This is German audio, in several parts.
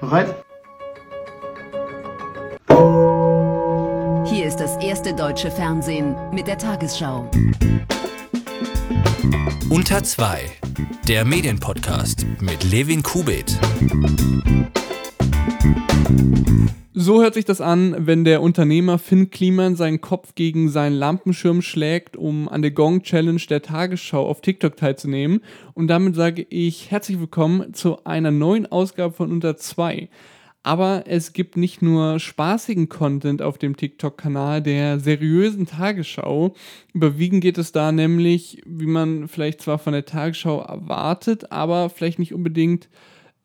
Bereit? Hier ist das erste deutsche Fernsehen mit der Tagesschau. Unter 2, der Medienpodcast mit Levin Kubit. So hört sich das an, wenn der Unternehmer Finn Kliman seinen Kopf gegen seinen Lampenschirm schlägt, um an der Gong Challenge der Tagesschau auf TikTok teilzunehmen. Und damit sage ich herzlich willkommen zu einer neuen Ausgabe von Unter 2. Aber es gibt nicht nur spaßigen Content auf dem TikTok-Kanal der seriösen Tagesschau. Überwiegend geht es da nämlich, wie man vielleicht zwar von der Tagesschau erwartet, aber vielleicht nicht unbedingt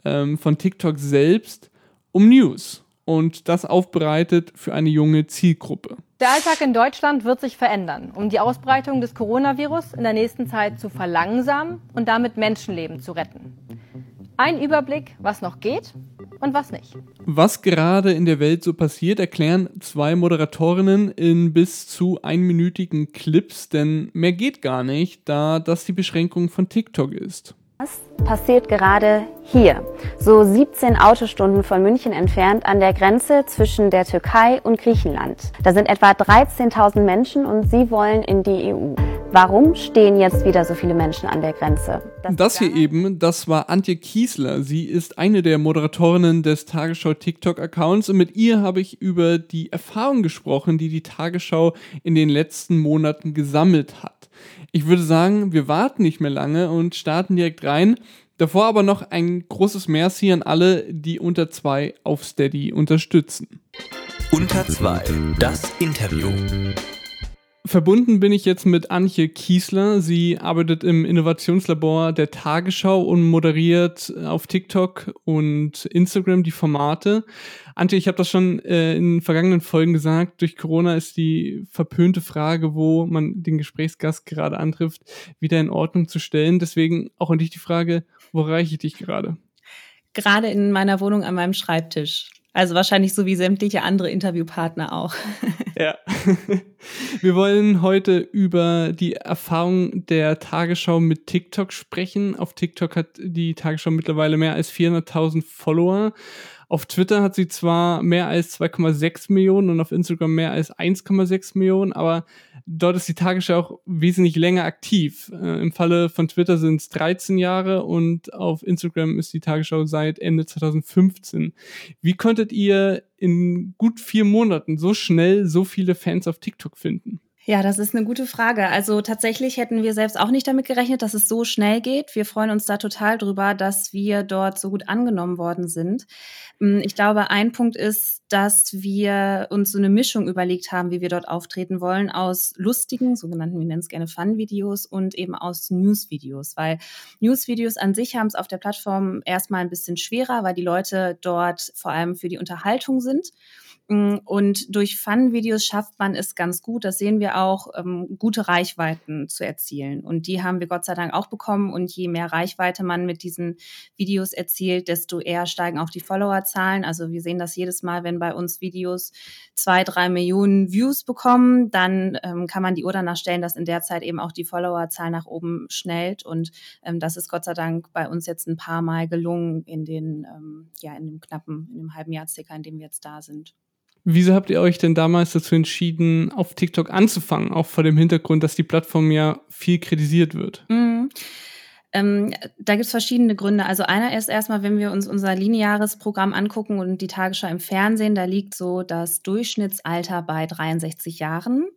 ähm, von TikTok selbst, um News und das aufbereitet für eine junge Zielgruppe. Der Alltag in Deutschland wird sich verändern, um die Ausbreitung des Coronavirus in der nächsten Zeit zu verlangsamen und damit Menschenleben zu retten. Ein Überblick, was noch geht und was nicht. Was gerade in der Welt so passiert, erklären zwei Moderatorinnen in bis zu einminütigen Clips, denn mehr geht gar nicht, da das die Beschränkung von TikTok ist. Das passiert gerade hier, so 17 Autostunden von München entfernt an der Grenze zwischen der Türkei und Griechenland. Da sind etwa 13.000 Menschen und sie wollen in die EU. Warum stehen jetzt wieder so viele Menschen an der Grenze? Das, das hier eben, das war Antje Kiesler. Sie ist eine der Moderatorinnen des Tagesschau TikTok-Accounts und mit ihr habe ich über die Erfahrung gesprochen, die die Tagesschau in den letzten Monaten gesammelt hat. Ich würde sagen, wir warten nicht mehr lange und starten direkt rein. Davor aber noch ein großes Merci an alle, die unter zwei auf Steady unterstützen. Unter zwei, das Interview. Verbunden bin ich jetzt mit Antje Kiesler. Sie arbeitet im Innovationslabor der Tagesschau und moderiert auf TikTok und Instagram die Formate. Antje, ich habe das schon äh, in vergangenen Folgen gesagt. Durch Corona ist die verpönte Frage, wo man den Gesprächsgast gerade antrifft, wieder in Ordnung zu stellen. Deswegen auch an dich die Frage, wo reiche ich dich gerade? Gerade in meiner Wohnung an meinem Schreibtisch. Also wahrscheinlich so wie sämtliche andere Interviewpartner auch. Ja. Wir wollen heute über die Erfahrung der Tagesschau mit TikTok sprechen. Auf TikTok hat die Tagesschau mittlerweile mehr als 400.000 Follower. Auf Twitter hat sie zwar mehr als 2,6 Millionen und auf Instagram mehr als 1,6 Millionen, aber dort ist die Tagesschau auch wesentlich länger aktiv. Äh, Im Falle von Twitter sind es 13 Jahre und auf Instagram ist die Tagesschau seit Ende 2015. Wie konntet ihr in gut vier Monaten so schnell so viele Fans auf TikTok finden? Ja, das ist eine gute Frage. Also tatsächlich hätten wir selbst auch nicht damit gerechnet, dass es so schnell geht. Wir freuen uns da total drüber, dass wir dort so gut angenommen worden sind. Hm, ich glaube, ein Punkt ist, dass wir uns so eine Mischung überlegt haben, wie wir dort auftreten wollen, aus lustigen, sogenannten, wir nennen es gerne Fun-Videos und eben aus News-Videos, weil News-Videos an sich haben es auf der Plattform erstmal ein bisschen schwerer, weil die Leute dort vor allem für die Unterhaltung sind. Mm, und durch Fun-Videos schafft man es ganz gut, das sehen wir auch, ähm, gute Reichweiten zu erzielen. Und die haben wir Gott sei Dank auch bekommen. Und je mehr Reichweite man mit diesen Videos erzielt, desto eher steigen auch die Followerzahlen. Also wir sehen das jedes Mal, wenn bei uns Videos zwei, drei Millionen Views bekommen, dann ähm, kann man die Uhr danach stellen, dass in der Zeit eben auch die Followerzahl nach oben schnellt. Und ähm, das ist Gott sei Dank bei uns jetzt ein paar Mal gelungen in den, ja, in dem knappen, in dem halben Jahr circa, in dem wir jetzt da sind. Wieso habt ihr euch denn damals dazu entschieden, auf TikTok anzufangen, auch vor dem Hintergrund, dass die Plattform ja viel kritisiert wird? Mhm. Ähm, da gibt es verschiedene Gründe. Also einer ist erstmal, wenn wir uns unser lineares Programm angucken und die Tagesschau im Fernsehen, da liegt so das Durchschnittsalter bei 63 Jahren.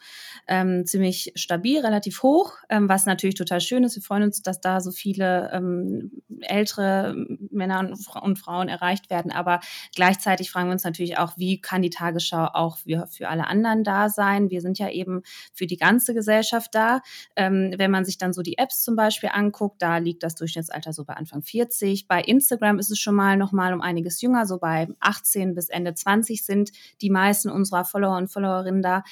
Ähm, ziemlich stabil, relativ hoch, ähm, was natürlich total schön ist. Wir freuen uns, dass da so viele ähm, ältere Männer und, Frauen erreicht werden. Aber gleichzeitig fragen wir uns natürlich auch, wie kann die Tagesschau auch für, für alle anderen da sein? Wir sind ja eben für die ganze Gesellschaft da. Ähm, wenn man sich dann so die Apps zum Beispiel anguckt, da liegt das Durchschnittsalter so bei Anfang 40. Bei Instagram ist es schon mal noch mal um einiges jünger, so bei 18 bis Ende 20 sind die meisten unserer Follower und Followerinnen da.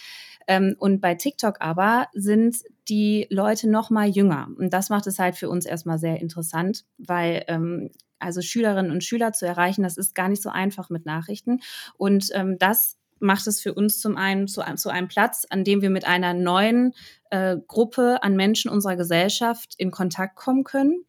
Ähm, und bei TikTok aber sind die Leute noch mal jünger. Und das macht es halt für uns erstmal sehr interessant, weil ähm, also Schülerinnen und Schüler zu erreichen, das ist gar nicht so einfach mit Nachrichten. Und ähm, das macht es für uns zum einen zu, zu einem Platz, an dem wir mit einer neuen äh, Gruppe an Menschen unserer Gesellschaft in Kontakt kommen können.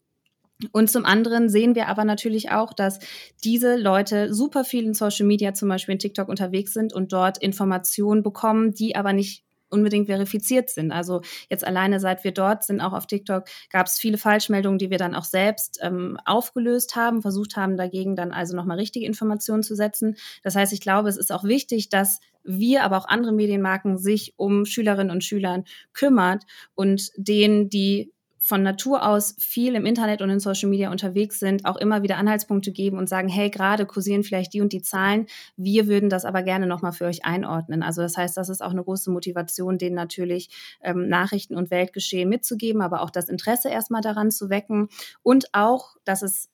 Und zum anderen sehen wir aber natürlich auch, dass diese Leute super viel in Social Media, zum Beispiel in TikTok unterwegs sind und dort Informationen bekommen, die aber nicht unbedingt verifiziert sind. Also jetzt alleine seit wir dort sind, auch auf TikTok, gab es viele Falschmeldungen, die wir dann auch selbst ähm, aufgelöst haben, versucht haben, dagegen dann also nochmal richtige Informationen zu setzen. Das heißt, ich glaube, es ist auch wichtig, dass wir, aber auch andere Medienmarken sich um Schülerinnen und Schülern kümmert und denen, die von Natur aus viel im Internet und in Social Media unterwegs sind, auch immer wieder Anhaltspunkte geben und sagen, hey, gerade kursieren vielleicht die und die Zahlen, wir würden das aber gerne nochmal für euch einordnen. Also das heißt, das ist auch eine große Motivation, denen natürlich ähm, Nachrichten und Weltgeschehen mitzugeben, aber auch das Interesse erstmal daran zu wecken und auch, dass es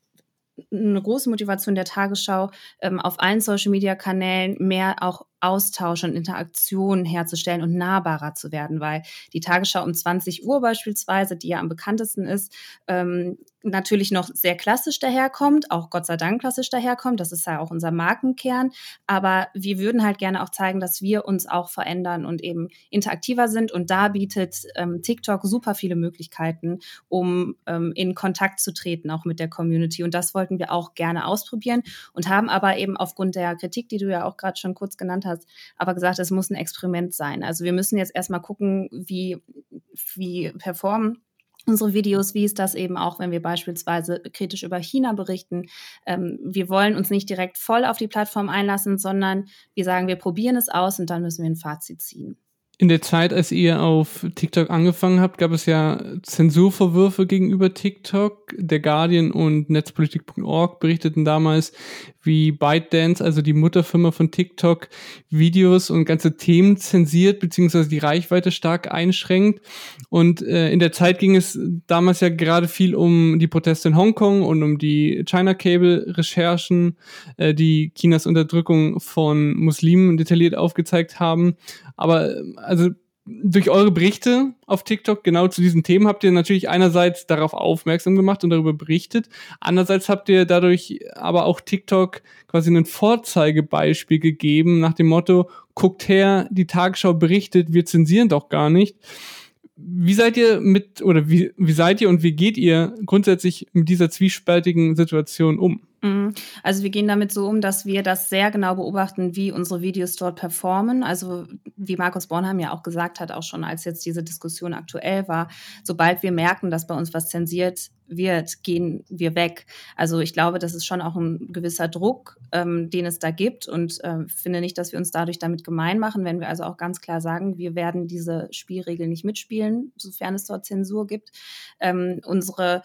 eine große Motivation der Tagesschau, ähm, auf allen Social-Media-Kanälen mehr auch Austausch und Interaktion herzustellen und nahbarer zu werden, weil die Tagesschau um 20 Uhr beispielsweise, die ja am bekanntesten ist, ähm, natürlich noch sehr klassisch daherkommt, auch Gott sei Dank klassisch daherkommt, das ist ja auch unser Markenkern, aber wir würden halt gerne auch zeigen, dass wir uns auch verändern und eben interaktiver sind und da bietet ähm, TikTok super viele Möglichkeiten, um ähm, in Kontakt zu treten, auch mit der Community. Und das wollten wir auch gerne ausprobieren und haben aber eben aufgrund der Kritik, die du ja auch gerade schon kurz genannt hast, hast, aber gesagt, es muss ein Experiment sein. Also wir müssen jetzt erstmal gucken, wie, wie performen unsere Videos, wie ist das eben auch, wenn wir beispielsweise kritisch über China berichten. Ähm, wir wollen uns nicht direkt voll auf die Plattform einlassen, sondern wir sagen, wir probieren es aus und dann müssen wir ein Fazit ziehen. In der Zeit, als ihr auf TikTok angefangen habt, gab es ja Zensurvorwürfe gegenüber TikTok. Der Guardian und Netzpolitik.org berichteten damals, wie ByteDance, also die Mutterfirma von TikTok, Videos und ganze Themen zensiert beziehungsweise die Reichweite stark einschränkt. Und äh, in der Zeit ging es damals ja gerade viel um die Proteste in Hongkong und um die China Cable Recherchen, äh, die Chinas Unterdrückung von Muslimen detailliert aufgezeigt haben. Aber also durch eure Berichte auf TikTok genau zu diesen Themen habt ihr natürlich einerseits darauf aufmerksam gemacht und darüber berichtet. Andererseits habt ihr dadurch aber auch TikTok quasi ein Vorzeigebeispiel gegeben nach dem Motto, guckt her, die Tagesschau berichtet, wir zensieren doch gar nicht. Wie seid ihr mit, oder wie, wie seid ihr und wie geht ihr grundsätzlich mit dieser zwiespältigen Situation um? Mhm. Also wir gehen damit so um, dass wir das sehr genau beobachten, wie unsere Videos dort performen. Also wie Markus Bornheim ja auch gesagt hat, auch schon als jetzt diese Diskussion aktuell war, sobald wir merken, dass bei uns was zensiert wird, gehen wir weg. Also ich glaube, das ist schon auch ein gewisser Druck, ähm, den es da gibt und äh, finde nicht, dass wir uns dadurch damit gemein machen, wenn wir also auch ganz klar sagen, wir werden diese Spielregeln nicht mitspielen, sofern es dort Zensur gibt. Ähm, unsere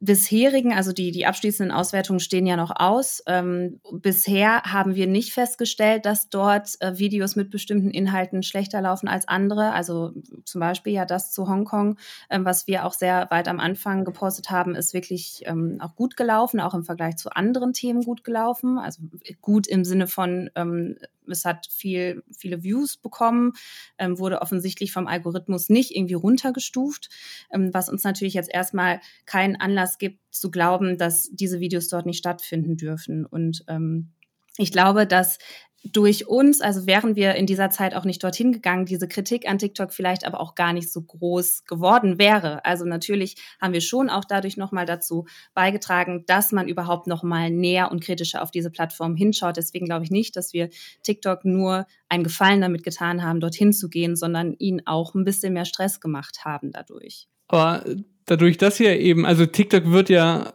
bisherigen, also die, die abschließenden Auswertungen stehen ja noch aus. Ähm, bisher haben wir nicht festgestellt, dass dort äh, Videos mit bestimmten Inhalten schlechter laufen als andere. Also zum Beispiel ja das zu Hongkong, ähm, was wir auch sehr weit am Anfang gepostet haben, ist wirklich ähm, auch gut gelaufen, auch im Vergleich zu anderen Themen gut gelaufen. Also gut im Sinne von ähm, es hat viel, viele Views bekommen, ähm, wurde offensichtlich vom Algorithmus nicht irgendwie runtergestuft, ähm, was uns natürlich jetzt erstmal keinen Anlass gibt zu glauben, dass diese Videos dort nicht stattfinden dürfen. Und ähm, ich glaube, dass durch uns, also wären wir in dieser Zeit auch nicht dorthin gegangen, diese Kritik an TikTok vielleicht aber auch gar nicht so groß geworden wäre. Also natürlich haben wir schon auch dadurch nochmal dazu beigetragen, dass man überhaupt nochmal näher und kritischer auf diese Plattform hinschaut. Deswegen glaube ich nicht, dass wir TikTok nur einen Gefallen damit getan haben, dorthin zu gehen, sondern ihnen auch ein bisschen mehr Stress gemacht haben dadurch. Aber dadurch, dass ihr eben, also TikTok wird ja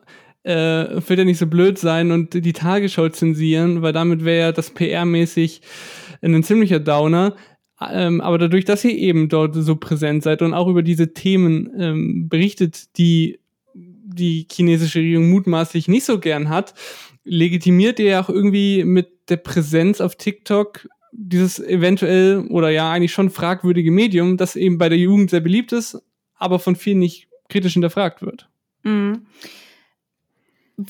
äh, wird ja nicht so blöd sein und die Tagesschau zensieren, weil damit wäre ja das PR-mäßig ein ziemlicher Downer. Ähm, aber dadurch, dass ihr eben dort so präsent seid und auch über diese Themen ähm, berichtet, die die chinesische Regierung mutmaßlich nicht so gern hat, legitimiert ihr ja auch irgendwie mit der Präsenz auf TikTok dieses eventuell oder ja eigentlich schon fragwürdige Medium, das eben bei der Jugend sehr beliebt ist, aber von vielen nicht kritisch hinterfragt wird. Mhm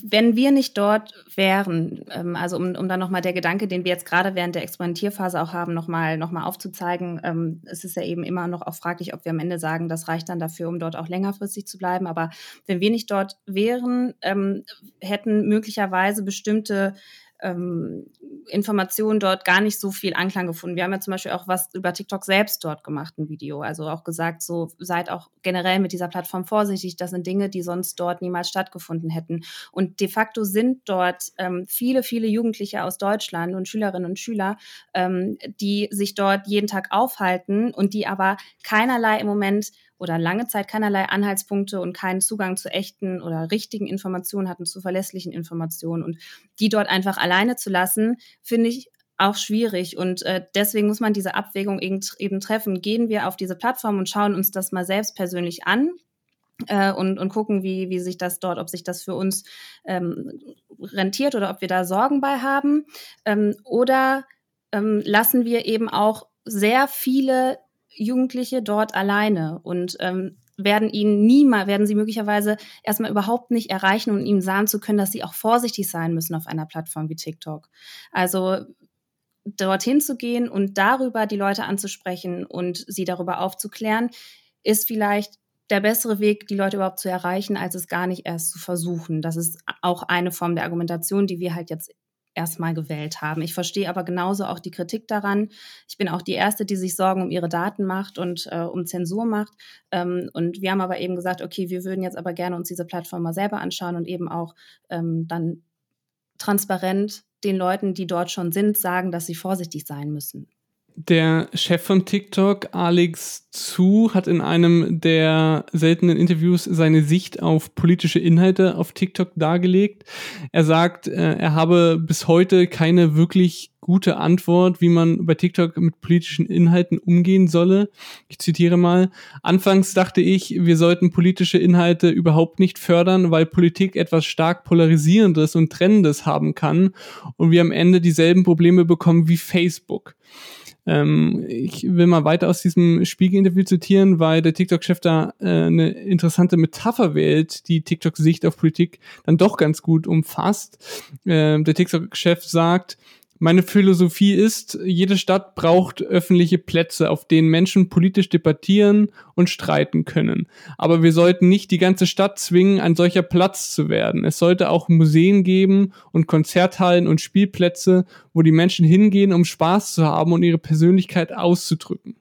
wenn wir nicht dort wären, ähm, also um, um dann nochmal der Gedanke, den wir jetzt gerade während der Experimentierphase auch haben, nochmal noch mal aufzuzeigen, ähm, es ist ja eben immer noch auch fraglich, ob wir am Ende sagen, das reicht dann dafür, um dort auch längerfristig zu bleiben. Aber wenn wir nicht dort wären, ähm, hätten möglicherweise bestimmte ähm, Informationen dort gar nicht so viel Anklang gefunden. Wir haben ja zum Beispiel auch was über TikTok selbst dort gemacht, ein Video. Also auch gesagt, so seid auch generell mit dieser Plattform vorsichtig. Das sind Dinge, die sonst dort niemals stattgefunden hätten. Und de facto sind dort ähm, viele, viele Jugendliche aus Deutschland und Schülerinnen und Schüler, ähm, die sich dort jeden Tag aufhalten und die aber keinerlei im Moment oder lange Zeit keinerlei Anhaltspunkte und keinen Zugang zu echten oder richtigen Informationen hatten, zu verlässlichen Informationen. Und die dort einfach alleine zu lassen, finde ich auch schwierig. Und äh, deswegen muss man diese Abwägung eben, treffen. Gehen wir auf diese Plattform und schauen uns das mal selbst persönlich an, äh, und, und gucken, wie, wie sich das dort, ob sich das für uns ähm, rentiert oder ob wir da Sorgen bei haben. Ähm, oder ähm, lassen wir eben auch sehr viele Jugendliche dort alleine und ähm, werden ihn niemals, werden sie möglicherweise erstmal überhaupt nicht erreichen und ihnen sagen zu können, dass sie auch vorsichtig sein müssen auf einer Plattform wie TikTok. Also dorthin zu gehen und darüber die Leute anzusprechen und sie darüber aufzuklären, ist vielleicht der bessere Weg, die Leute überhaupt zu erreichen, als es gar nicht erst zu versuchen. Das ist auch eine Form der Argumentation, die wir halt jetzt erstmal gewählt haben. Ich verstehe aber genauso auch die Kritik daran. Ich bin auch die Erste, die sich Sorgen um ihre Daten macht und äh, um Zensur macht. Ähm, und wir haben aber eben gesagt, okay, wir würden jetzt aber gerne uns diese Plattform mal selber anschauen und eben auch ähm, dann transparent den Leuten, die dort schon sind, sagen, dass sie vorsichtig sein müssen. Der Chef von TikTok, Alex Zu, hat in einem der seltenen Interviews seine Sicht auf politische Inhalte auf TikTok dargelegt. Er sagt, äh, er habe bis heute keine wirklich gute Antwort, wie man bei TikTok mit politischen Inhalten umgehen solle. Ich zitiere mal. Anfangs dachte ich, wir sollten politische Inhalte überhaupt nicht fördern, weil Politik etwas stark polarisierendes und trennendes haben kann und wir am Ende dieselben Probleme bekommen wie Facebook. Ähm, ich will mal weiter aus diesem Spiegel-Interview zitieren, weil der TikTok-Chef da äh, eine interessante Metapher wählt, die TikTok-Sicht auf Politik dann doch ganz gut umfasst. Äh, der TikTok-Chef sagt, meine Philosophie ist, jede Stadt braucht öffentliche Plätze, auf denen Menschen politisch debattieren und streiten können. Aber wir sollten nicht die ganze Stadt zwingen, ein solcher Platz zu werden. Es sollte auch Museen geben und Konzerthallen und Spielplätze, wo die Menschen hingehen, um Spaß zu haben und ihre Persönlichkeit auszudrücken.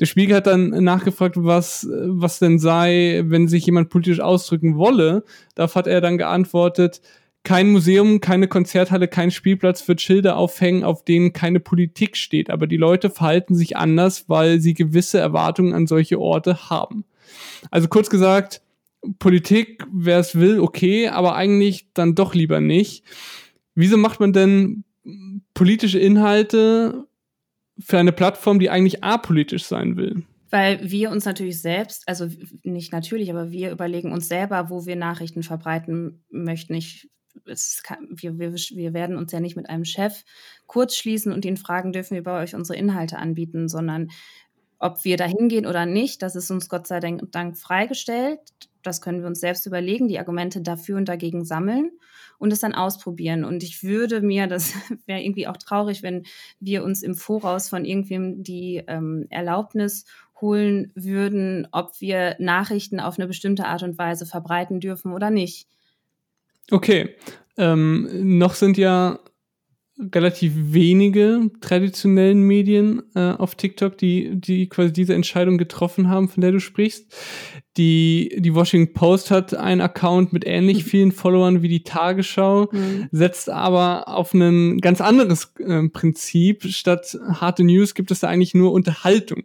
Der Spiegel hat dann nachgefragt, was, was denn sei, wenn sich jemand politisch ausdrücken wolle. Darauf hat er dann geantwortet, kein Museum, keine Konzerthalle, kein Spielplatz wird Schilder aufhängen, auf denen keine Politik steht. Aber die Leute verhalten sich anders, weil sie gewisse Erwartungen an solche Orte haben. Also kurz gesagt, Politik, wer es will, okay, aber eigentlich dann doch lieber nicht. Wieso macht man denn politische Inhalte für eine Plattform, die eigentlich apolitisch sein will? Weil wir uns natürlich selbst, also nicht natürlich, aber wir überlegen uns selber, wo wir Nachrichten verbreiten möchten. Ich kann, wir, wir, wir werden uns ja nicht mit einem Chef kurz schließen und ihn fragen, dürfen wir bei euch unsere Inhalte anbieten, sondern ob wir da hingehen oder nicht, das ist uns Gott sei Dank freigestellt. Das können wir uns selbst überlegen, die Argumente dafür und dagegen sammeln und es dann ausprobieren. Und ich würde mir, das wäre irgendwie auch traurig, wenn wir uns im Voraus von irgendwem die ähm, Erlaubnis holen würden, ob wir Nachrichten auf eine bestimmte Art und Weise verbreiten dürfen oder nicht. Okay. Ähm, noch sind ja relativ wenige traditionellen Medien äh, auf TikTok, die, die quasi diese Entscheidung getroffen haben, von der du sprichst. Die, die Washington Post hat einen Account mit ähnlich vielen Followern wie die Tagesschau, mhm. setzt aber auf ein ganz anderes äh, Prinzip. Statt harte News gibt es da eigentlich nur Unterhaltung.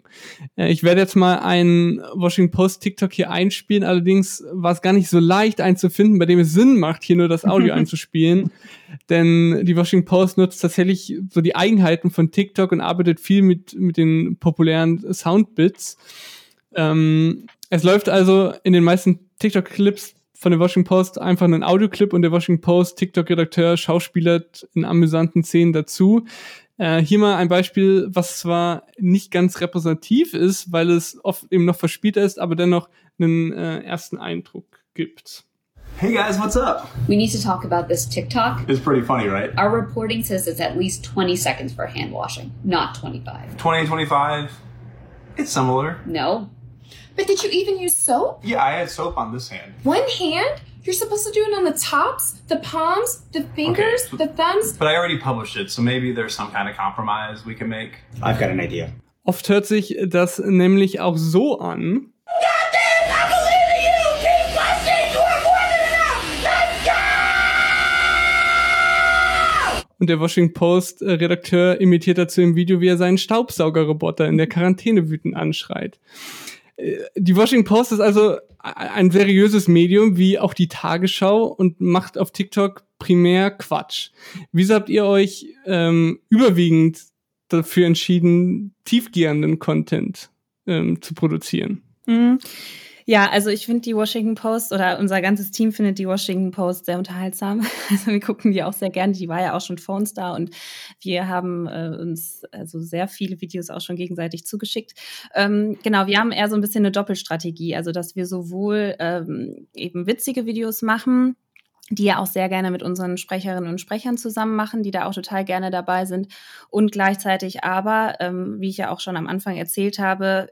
Äh, ich werde jetzt mal einen Washington Post TikTok hier einspielen, allerdings war es gar nicht so leicht einzufinden, bei dem es Sinn macht, hier nur das Audio einzuspielen. Denn die Washington Post nutzt tatsächlich so die Eigenheiten von TikTok und arbeitet viel mit, mit den populären Soundbits. Ähm, es läuft also in den meisten TikTok-Clips von der Washington Post einfach ein Audioclip und der Washington Post TikTok-Redakteur schauspielert in amüsanten Szenen dazu. Äh, hier mal ein Beispiel, was zwar nicht ganz repräsentativ ist, weil es oft eben noch verspielt ist, aber dennoch einen äh, ersten Eindruck gibt. Hey guys, what's up? We need to talk about this TikTok. It's pretty funny, right? Our reporting says it's at least 20 seconds for hand washing, not 25. 20, 25. It's similar. No, but did you even use soap? Yeah, I had soap on this hand. One hand? You're supposed to do it on the tops, the palms, the fingers, Okay. the thumbs. But I already published it, so maybe there's some kind of compromise we can make. I've got an idea. Oft hört sich das nämlich auch so an. Und der Washington Post äh, Redakteur imitiert dazu im Video, wie er seinen Staubsaugerroboter in der Quarantäne wütend anschreit. Äh, Die Washington Post ist also ein seriöses Medium wie auch die Tagesschau und macht auf TikTok primär Quatsch. Wieso habt ihr euch ähm, überwiegend dafür entschieden, tiefgehenden Content ähm, zu produzieren? Mhm. Ja, also ich finde die Washington Post oder unser ganzes Team findet die Washington Post sehr unterhaltsam. Also wir gucken die auch sehr gerne. Die war ja auch schon vor uns da und wir haben äh, uns also sehr viele Videos auch schon gegenseitig zugeschickt. Ähm, genau, wir haben eher so ein bisschen eine Doppelstrategie, also dass wir sowohl ähm, eben witzige Videos machen, die ja auch sehr gerne mit unseren Sprecherinnen und Sprechern zusammen machen, die da auch total gerne dabei sind und gleichzeitig aber, ähm, wie ich ja auch schon am Anfang erzählt habe,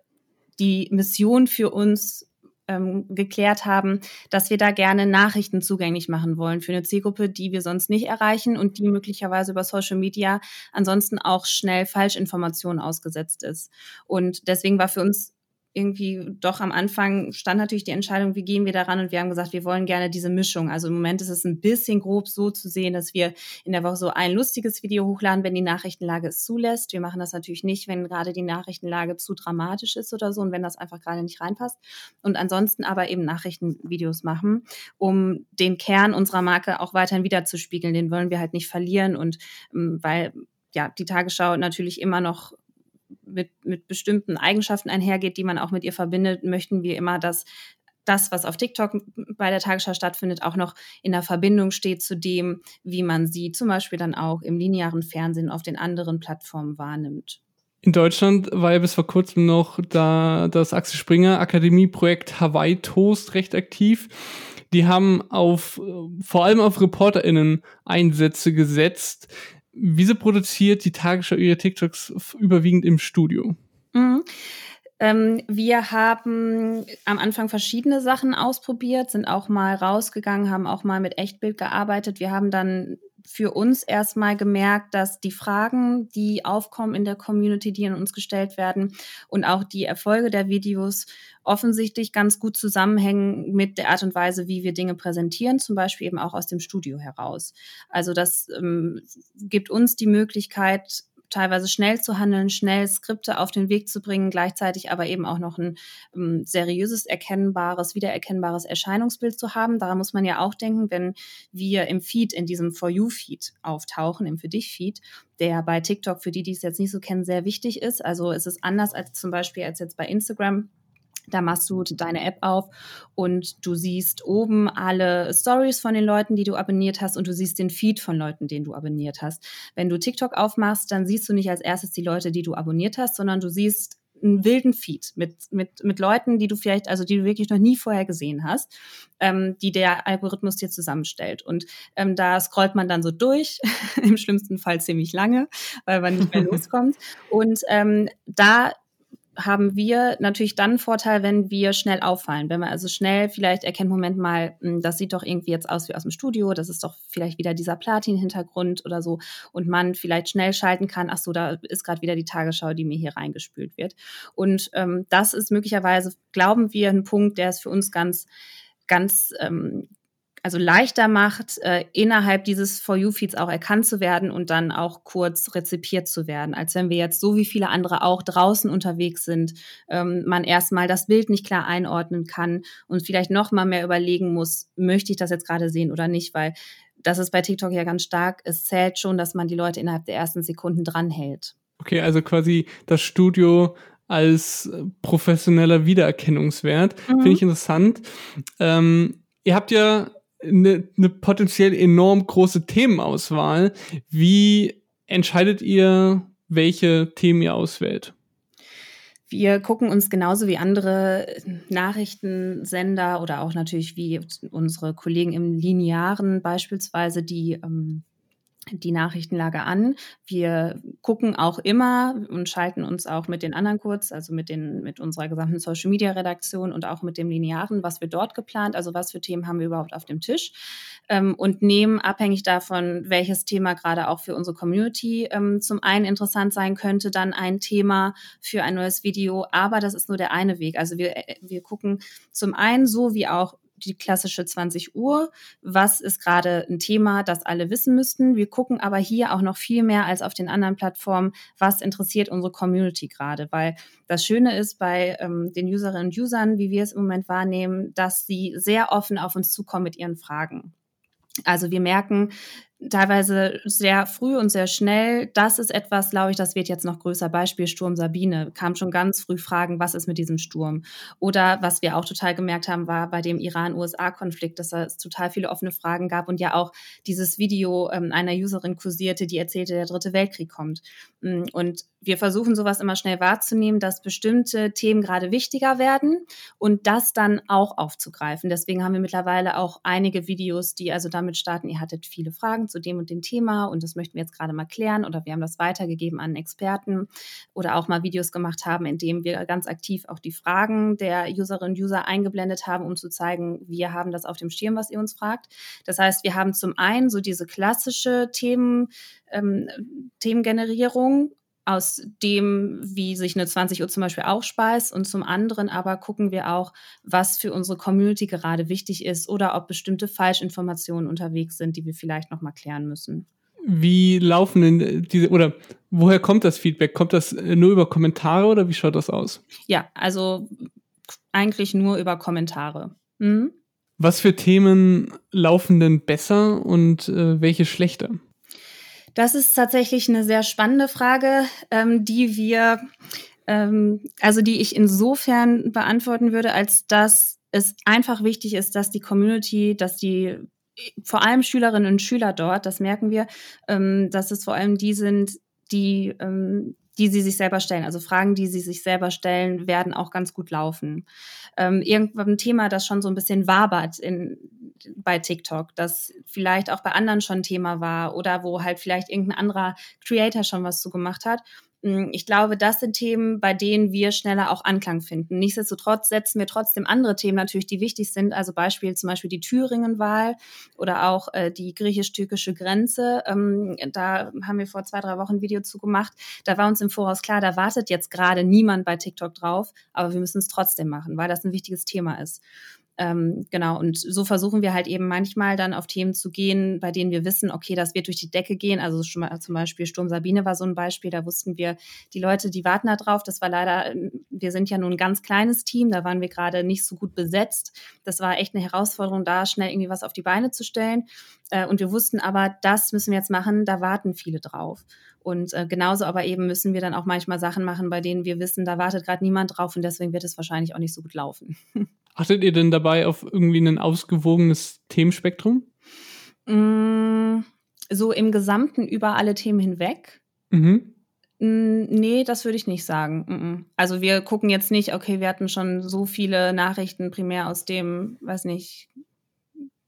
die Mission für uns ähm, geklärt haben, dass wir da gerne Nachrichten zugänglich machen wollen für eine Zielgruppe, die wir sonst nicht erreichen und die möglicherweise über Social Media ansonsten auch schnell Falschinformationen ausgesetzt ist. Und deswegen war für uns irgendwie doch am Anfang stand natürlich die Entscheidung, wie gehen wir daran und wir haben gesagt, wir wollen gerne diese Mischung. Also im Moment ist es ein bisschen grob so zu sehen, dass wir in der Woche so ein lustiges Video hochladen, wenn die Nachrichtenlage es zulässt. Wir machen das natürlich nicht, wenn gerade die Nachrichtenlage zu dramatisch ist oder so und wenn das einfach gerade nicht reinpasst. Und ansonsten aber eben Nachrichtenvideos machen, um den Kern unserer Marke auch weiterhin wiederzuspiegeln. Den wollen wir halt nicht verlieren und ähm, weil ja die Tagesschau natürlich immer noch mit, mit bestimmten Eigenschaften einhergeht, die man auch mit ihr verbindet, möchten wir immer, dass das, was auf TikTok bei der Tagesschau stattfindet, auch noch in der Verbindung steht zu dem, wie man sie zum Beispiel dann auch im linearen Fernsehen auf den anderen Plattformen wahrnimmt. In Deutschland war ja bis vor kurzem noch da das Axel Springer Akademieprojekt Hawaii Toast recht aktiv. Die haben auf vor allem auf ReporterInnen Einsätze gesetzt. Wieso produziert die Tagesschau ihre TikToks überwiegend im Studio? Mhm. Ähm, wir haben am Anfang verschiedene Sachen ausprobiert, sind auch mal rausgegangen, haben auch mal mit Echtbild gearbeitet. Wir haben dann für uns erstmal gemerkt, dass die Fragen, die aufkommen in der Community, die an uns gestellt werden und auch die Erfolge der Videos offensichtlich ganz gut zusammenhängen mit der Art und Weise, wie wir Dinge präsentieren, zum Beispiel eben auch aus dem Studio heraus. Also das ähm, gibt uns die Möglichkeit, teilweise schnell zu handeln, schnell Skripte auf den Weg zu bringen, gleichzeitig aber eben auch noch ein ähm, seriöses, erkennbares, wiedererkennbares Erscheinungsbild zu haben. Daran muss man ja auch denken, wenn wir im Feed, in diesem For You-Feed auftauchen, im Für dich-Feed, der bei TikTok, für die, die es jetzt nicht so kennen, sehr wichtig ist. Also es ist anders als zum Beispiel als jetzt bei Instagram. Da machst du deine App auf und du siehst oben alle Stories von den Leuten, die du abonniert hast und du siehst den Feed von Leuten, den du abonniert hast. Wenn du TikTok aufmachst, dann siehst du nicht als erstes die Leute, die du abonniert hast, sondern du siehst einen wilden Feed mit, mit, mit Leuten, die du vielleicht, also die du wirklich noch nie vorher gesehen hast, ähm, die der Algorithmus dir zusammenstellt. Und ähm, da scrollt man dann so durch, im schlimmsten Fall ziemlich lange, weil man nicht mehr loskommt. Und ähm, da haben wir natürlich dann einen Vorteil, wenn wir schnell auffallen. Wenn man also schnell vielleicht erkennt, Moment mal, das sieht doch irgendwie jetzt aus wie aus dem Studio, das ist doch vielleicht wieder dieser Platin-Hintergrund oder so und man vielleicht schnell schalten kann, ach so, da ist gerade wieder die Tagesschau, die mir hier reingespült wird. Und ähm, das ist möglicherweise, glauben wir, ein Punkt, der es für uns ganz, ganz ähm, also leichter macht, äh, innerhalb dieses For You-Feeds auch erkannt zu werden und dann auch kurz rezipiert zu werden, als wenn wir jetzt so wie viele andere auch draußen unterwegs sind, ähm, man erstmal das Bild nicht klar einordnen kann und vielleicht noch mal mehr überlegen muss, möchte ich das jetzt gerade sehen oder nicht, weil das ist bei TikTok ja ganz stark. Es zählt schon, dass man die Leute innerhalb der ersten Sekunden dranhält. Okay, also quasi das Studio als professioneller Wiedererkennungswert. Mhm. Finde ich interessant. Ähm, ihr habt ja eine, eine potenziell enorm große Themenauswahl. Wie entscheidet ihr, welche Themen ihr auswählt? Wir gucken uns genauso wie andere Nachrichtensender oder auch natürlich wie unsere Kollegen im Linearen beispielsweise die ähm, die Nachrichtenlage an. Wir gucken auch immer und schalten uns auch mit den anderen kurz, also mit, den, mit unserer gesamten Social Media Redaktion und auch mit dem Linearen, was wir dort geplant, also was für Themen haben wir überhaupt auf dem Tisch ähm, und nehmen abhängig davon, welches Thema gerade auch für unsere Community ähm, zum einen interessant sein könnte, dann ein Thema für ein neues Video. Aber das ist nur der eine Weg. Also wir, äh, wir gucken zum einen so wie auch die klassische 20 Uhr. Was ist gerade ein Thema, das alle wissen müssten? Wir gucken aber hier auch noch viel mehr als auf den anderen Plattformen, was interessiert unsere Community gerade. Weil das Schöne ist bei ähm, den Userinnen und Usern, wie wir es im Moment wahrnehmen, dass sie sehr offen auf uns zukommen mit ihren Fragen. Also wir merken, teilweise sehr früh und sehr schnell. Das ist etwas, glaube ich, das wird jetzt noch größer. Beispiel Sturm Sabine. Kam schon ganz früh Fragen, was ist mit diesem Sturm? Oder was wir auch total gemerkt haben, war bei dem Iran-USA-Konflikt, dass es total viele offene Fragen gab und ja auch dieses Video ähm, einer Userin kursierte, die erzählte, der dritte Weltkrieg kommt. Mm, und wir versuchen sowas immer schnell wahrzunehmen, dass bestimmte Themen gerade wichtiger werden und das dann auch aufzugreifen. Deswegen haben wir mittlerweile auch einige Videos, die also damit starten, ihr hattet viele Fragen zu dem und dem Thema und das möchten wir jetzt gerade mal klären oder wir haben das weitergegeben an Experten oder auch mal Videos gemacht haben, in denen wir ganz aktiv auch die Fragen der Userinnen und User eingeblendet haben, um zu zeigen, wir haben das auf dem Schirm, was ihr uns fragt. Das heißt, wir haben zum einen so diese klassische Themen, ähm, Themengenerierung aus dem, wie sich eine 20 Uhr zum Beispiel auch speist. Und zum anderen aber gucken wir auch, was für unsere Community gerade wichtig ist oder ob bestimmte Falschinformationen unterwegs sind, die wir vielleicht noch mal klären müssen. Wie laufen denn diese oder woher kommt das Feedback? Kommt das nur über Kommentare oder wie schaut das aus? Ja, also eigentlich nur über Kommentare. Mhm. Was für Themen laufen denn besser und äh, welche schlechter? Das ist tatsächlich eine sehr spannende Frage, ähm, die wir, ähm, also die ich insofern beantworten würde, als dass es einfach wichtig ist, dass die Community, dass die vor allem Schülerinnen und Schüler dort, das merken wir, ähm, dass es vor allem die sind, die ähm, die sie sich selber stellen. Also Fragen, die sie sich selber stellen, werden auch ganz gut laufen. Ähm, irgendwann ein Thema, das schon so ein bisschen wabert in, bei TikTok, das vielleicht auch bei anderen schon Thema war oder wo halt vielleicht irgendein anderer Creator schon was zu gemacht hat. Hm, ich glaube, das sind Themen, bei denen wir schneller auch Anklang finden. Nichtsdestotrotz setzen wir trotzdem andere Themen natürlich, die wichtig sind. Also Beispiel zum Beispiel die Thüringenwahl oder auch äh, die griechisch-türkische Grenze. Ähm, da haben wir vor zwei, drei Wochen ein Video zu gemacht. Da war uns im Voraus klar, da wartet jetzt gerade niemand bei TikTok drauf, aber wir müssen es trotzdem machen, weil das ein wichtiges Thema ist. Ähm, genau, und so versuchen wir halt eben manchmal dann auf Themen zu gehen, bei denen wir wissen, okay, das wird durch die Decke gehen. Also schon mal, zum Beispiel Sturm Sabine war so ein Beispiel, da wussten wir, die Leute, die warten da drauf. Das war leider, wir sind ja nun ein ganz kleines Team, da waren wir gerade nicht so gut besetzt. Das war echt eine Herausforderung, da schnell irgendwie was auf die Beine zu stellen. Äh, und wir wussten aber, das müssen wir jetzt machen, da warten viele drauf. Und äh, genauso aber eben müssen wir dann auch manchmal Sachen machen, bei denen wir wissen, da wartet gerade niemand drauf und deswegen wird es wahrscheinlich auch nicht so gut laufen. Achtet ihr denn dabei auf irgendwie ein ausgewogenes Themenspektrum? Mm, so im Gesamten über alle Themen hinweg? Mhm. Mm, nee, das würde ich nicht sagen. Also wir gucken jetzt nicht, okay, wir hatten schon so viele Nachrichten primär aus dem, weiß nicht,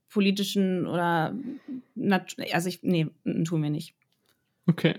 politischen oder, also ich, nee, tun wir nicht. Okay.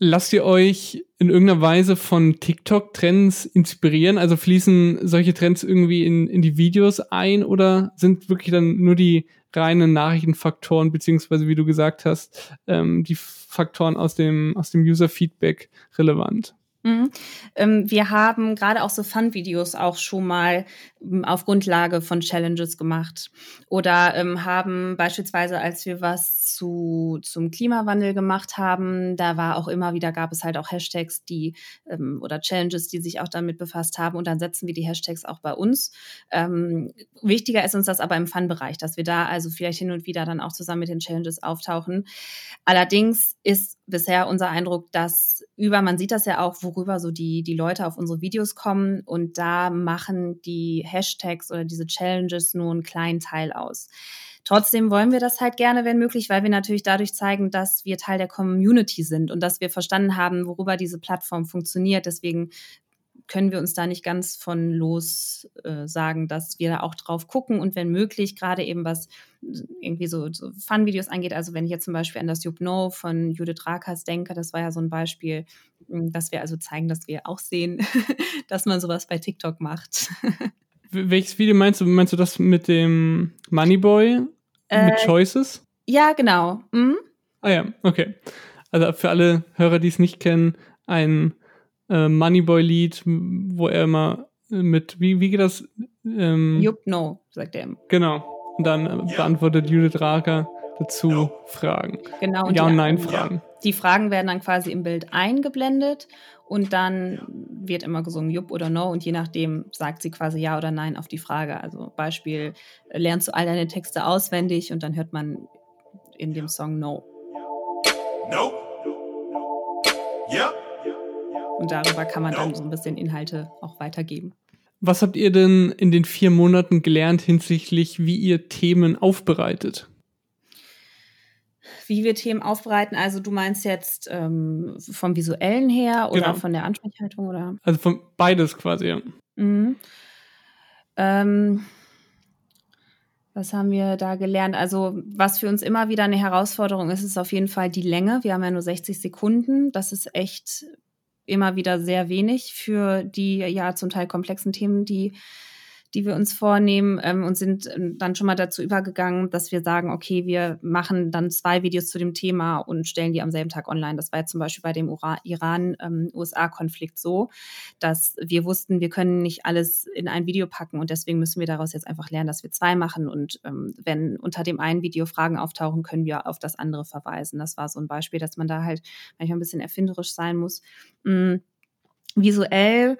Lasst ihr euch in irgendeiner Weise von TikTok-Trends inspirieren? Also fließen solche Trends irgendwie in, in die Videos ein oder sind wirklich dann nur die reinen Nachrichtenfaktoren, beziehungsweise wie du gesagt hast, ähm, die Faktoren aus dem, aus dem User-Feedback relevant? Mhm. Ähm, wir haben gerade auch so Fun-Videos auch schon mal ähm, auf Grundlage von Challenges gemacht. Oder ähm, haben beispielsweise, als wir was zu, zum Klimawandel gemacht haben, da war auch immer wieder, gab es halt auch Hashtags, die ähm, oder Challenges, die sich auch damit befasst haben. Und dann setzen wir die Hashtags auch bei uns. Ähm, wichtiger ist uns das aber im Fun-Bereich, dass wir da also vielleicht hin und wieder dann auch zusammen mit den Challenges auftauchen. Allerdings ist bisher unser Eindruck, dass über, man sieht das ja auch, worüber so die, die Leute auf unsere Videos kommen und da machen die Hashtags oder diese Challenges nur einen kleinen Teil aus. Trotzdem wollen wir das halt gerne, wenn möglich, weil wir natürlich dadurch zeigen, dass wir Teil der Community sind und dass wir verstanden haben, worüber diese Plattform funktioniert. Deswegen können wir uns da nicht ganz von los äh, sagen, dass wir da auch drauf gucken und wenn möglich, gerade eben was irgendwie so, so Fun-Videos angeht, also wenn ich jetzt zum Beispiel an das Jup No von Judith Rakas denke, das war ja so ein Beispiel, hm, dass wir also zeigen, dass wir auch sehen, dass man sowas bei TikTok macht. Welches Video meinst du? Meinst du das mit dem Moneyboy? Äh, mit Choices? Ja, genau. Mhm. Ah ja, okay. Also für alle Hörer, die es nicht kennen, ein äh, Moneyboy-Lied, wo er immer mit, wie, wie geht das? Ähm, Jupp, no, sagt er. Genau. Und dann äh, beantwortet Judith Raker dazu no. Fragen. Genau. Und ja und nein Fragen. Die Fragen werden dann quasi im Bild eingeblendet und dann wird immer gesungen Jupp oder No und je nachdem sagt sie quasi Ja oder Nein auf die Frage. Also Beispiel, lernst du all deine Texte auswendig und dann hört man in dem Song No. No. Ja. Und darüber kann man dann so ein bisschen Inhalte auch weitergeben. Was habt ihr denn in den vier Monaten gelernt hinsichtlich, wie ihr Themen aufbereitet? Wie wir Themen aufbereiten, also du meinst jetzt ähm, vom visuellen her oder genau. von der Ansprechhaltung oder? Also von beides quasi, ja. Mhm. Ähm, was haben wir da gelernt? Also, was für uns immer wieder eine Herausforderung ist, ist auf jeden Fall die Länge. Wir haben ja nur 60 Sekunden. Das ist echt immer wieder sehr wenig für die ja zum Teil komplexen Themen, die die wir uns vornehmen ähm, und sind ähm, dann schon mal dazu übergegangen, dass wir sagen, okay, wir machen dann zwei Videos zu dem Thema und stellen die am selben Tag online. Das war jetzt zum Beispiel bei dem Iran-USA-Konflikt ähm, so, dass wir wussten, wir können nicht alles in ein Video packen und deswegen müssen wir daraus jetzt einfach lernen, dass wir zwei machen und ähm, wenn unter dem einen Video Fragen auftauchen, können wir auf das andere verweisen. Das war so ein Beispiel, dass man da halt manchmal ein bisschen erfinderisch sein muss. Mhm visuell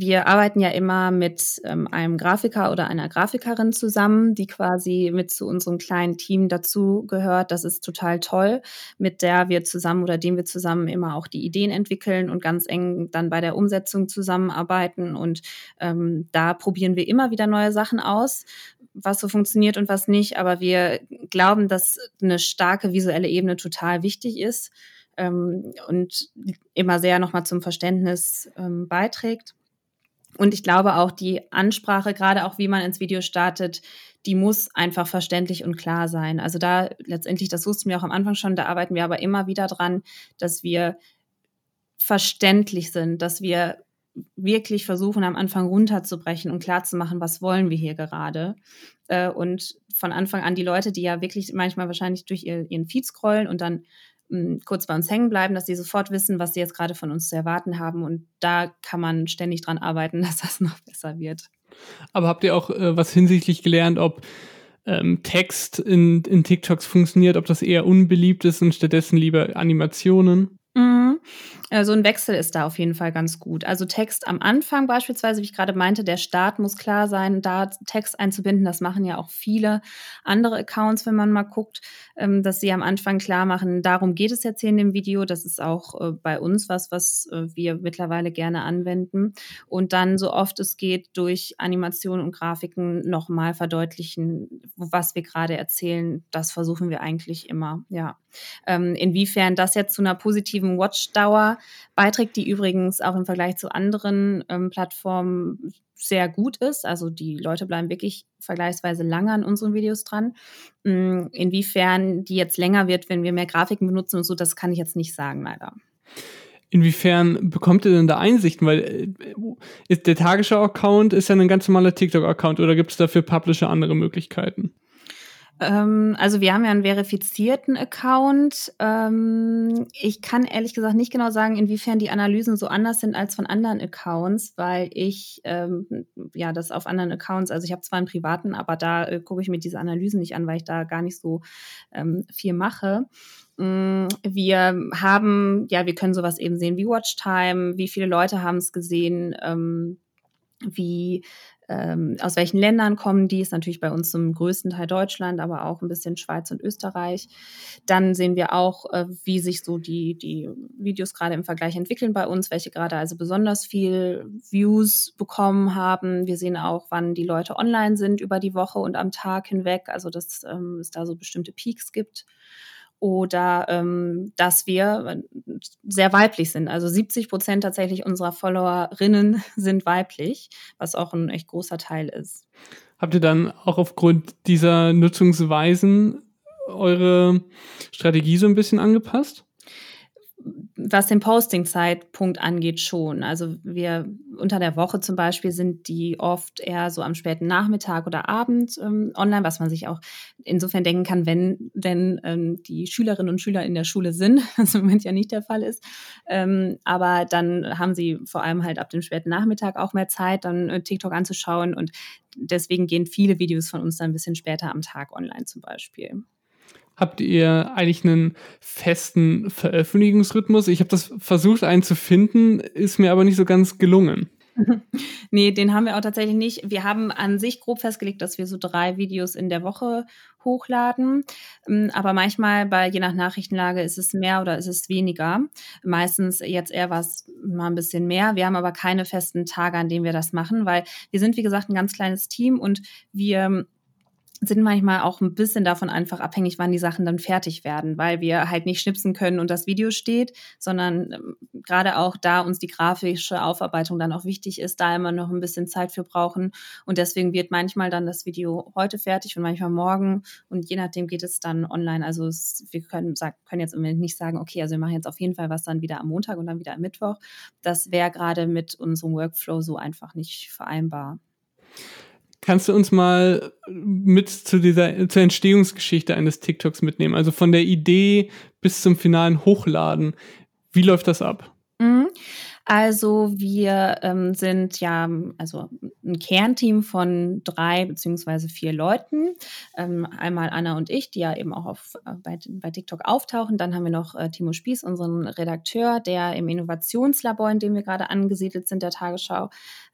wir arbeiten ja immer mit ähm, einem Grafiker oder einer Grafikerin zusammen, die quasi mit zu unserem kleinen Team dazu gehört. Das ist total toll, mit der wir zusammen oder dem wir zusammen immer auch die Ideen entwickeln und ganz eng dann bei der Umsetzung zusammenarbeiten. Und ähm, da probieren wir immer wieder neue Sachen aus, was so funktioniert und was nicht. Aber wir glauben, dass eine starke visuelle Ebene total wichtig ist ähm, und immer sehr nochmal zum Verständnis ähm, beiträgt. Und ich glaube auch die Ansprache, gerade auch wie man ins Video startet, die muss einfach verständlich und klar sein. Also da letztendlich, das wussten wir auch am Anfang schon, da arbeiten wir aber immer wieder dran, dass wir verständlich sind, dass wir wirklich versuchen, am Anfang runterzubrechen und klarzumachen, was wollen wir hier gerade. Äh, und von Anfang an die Leute, die ja wirklich manchmal wahrscheinlich durch ihren Feed scrollen und dann kurz bei uns hängen bleiben, dass sie sofort wissen, was sie jetzt gerade von uns zu erwarten haben. Und da kann man ständig dran arbeiten, dass das noch besser wird. Aber habt ihr auch äh, was hinsichtlich gelernt, ob ähm, Text in, in TikToks funktioniert, ob das eher unbeliebt ist und stattdessen lieber Animationen? Mhm. Äh, so ein Wechsel ist da auf jeden Fall ganz gut. Also Text am Anfang beispielsweise, wie ich gerade meinte, der Start muss klar sein, da Text einzubinden. Das machen ja auch viele andere Accounts, wenn man mal guckt, ähm, dass sie am Anfang klar machen, darum geht es jetzt hier in dem Video. Das ist auch äh, bei uns was, was äh, wir mittlerweile gerne anwenden. Und dann so oft es geht, durch Animationen und Grafiken nochmal verdeutlichen, was wir gerade erzählen. Das versuchen wir eigentlich immer, ja. Ähm, inwiefern das jetzt zu einer positiven Watchdauer beiträgt, die übrigens auch im Vergleich zu anderen ähm, Plattformen sehr gut ist. Also die Leute bleiben wirklich vergleichsweise lange an unseren Videos dran. Ähm, inwiefern die jetzt länger wird, wenn wir mehr Grafiken benutzen und so, das kann ich jetzt nicht sagen, leider. Inwiefern bekommt ihr denn da Einsichten? Weil äh, der Tagesschau-Account ist ja ein ganz normaler TikTok-Account oder gibt es dafür Publisher andere Möglichkeiten? Ähm, also wir haben ja einen verifizierten Account. Ähm, ich kann ehrlich gesagt nicht genau sagen, inwiefern die Analysen so anders sind als von anderen Accounts, weil ich ähm, ja das auf anderen Accounts, also ich habe zwar einen privaten, aber da äh, gucke ich mir diese Analysen nicht an, weil ich da gar nicht so ähm, viel mache. Mm, wir haben, ja, wir können sowas eben sehen wie Watchtime, wie viele Leute haben es gesehen, ähm, wie ähm, aus welchen Ländern kommen die, ist natürlich bei uns zum größten Teil Deutschland, aber auch ein bisschen Schweiz und Österreich. Dann sehen wir auch, äh, wie sich so die, die Videos gerade im Vergleich entwickeln bei uns, welche gerade also besonders viel Views bekommen haben. Wir sehen auch, wann die Leute online sind über die Woche und am Tag hinweg, also dass ähm, es da so bestimmte Peaks gibt oder ähm, dass wir, sehr weiblich sind. Also 70 Prozent tatsächlich unserer Followerinnen sind weiblich, was auch ein echt großer Teil ist. Habt ihr dann auch aufgrund dieser Nutzungsweisen eure Strategie so ein bisschen angepasst? Was den Posting-Zeitpunkt angeht, schon. Also wir unter der Woche zum Beispiel sind die oft eher so am späten Nachmittag oder Abend ähm, online, was man sich auch insofern denken kann, wenn denn ähm, die Schülerinnen und Schüler in der Schule sind, was im Moment ja nicht der Fall ist. Ähm, aber dann haben sie vor allem halt ab dem späten Nachmittag auch mehr Zeit, dann äh, TikTok anzuschauen und deswegen gehen viele Videos von uns dann ein bisschen später am Tag online zum Beispiel. Habt ihr eigentlich einen festen Veröffentlichungsrhythmus? Ich habe das versucht, einen zu finden, ist mir aber nicht so ganz gelungen. nee, den haben wir auch tatsächlich nicht. Wir haben an sich grob festgelegt, dass wir so drei Videos in der Woche hochladen. Ähm, aber manchmal bei je nach Nachrichtenlage ist es mehr oder ist es weniger. Meistens jetzt eher was mal ein bisschen mehr. Wir haben aber keine festen Tage, an denen wir das machen, weil wir sind, wie gesagt, ein ganz kleines Team und wir sind manchmal auch ein bisschen davon einfach abhängig, wann die Sachen dann fertig werden, weil wir halt nicht schnipsen können und das Video steht, sondern ähm, gerade auch da uns die grafische Aufarbeitung dann auch wichtig ist, da immer noch ein bisschen Zeit für brauchen und deswegen wird manchmal dann das Video heute fertig und manchmal morgen und je nachdem geht es dann online. Also es, wir können, können jetzt im Moment nicht sagen, okay, also wir machen jetzt auf jeden Fall was dann wieder am Montag und dann wieder am Mittwoch. Das wäre gerade mit unserem Workflow so einfach nicht vereinbar. Kannst du uns mal mit zu dieser zur Entstehungsgeschichte eines TikToks mitnehmen? Also von der Idee bis zum finalen Hochladen. Wie läuft das ab? Mhm. Also wir ähm, sind ja also ein Kernteam von drei beziehungsweise vier Leuten. Ähm, einmal Anna und ich, die ja eben auch auf, äh, bei, bei TikTok auftauchen. Dann haben wir noch äh, Timo Spieß, unseren Redakteur, der im Innovationslabor, in dem wir gerade angesiedelt sind, der Tagesschau,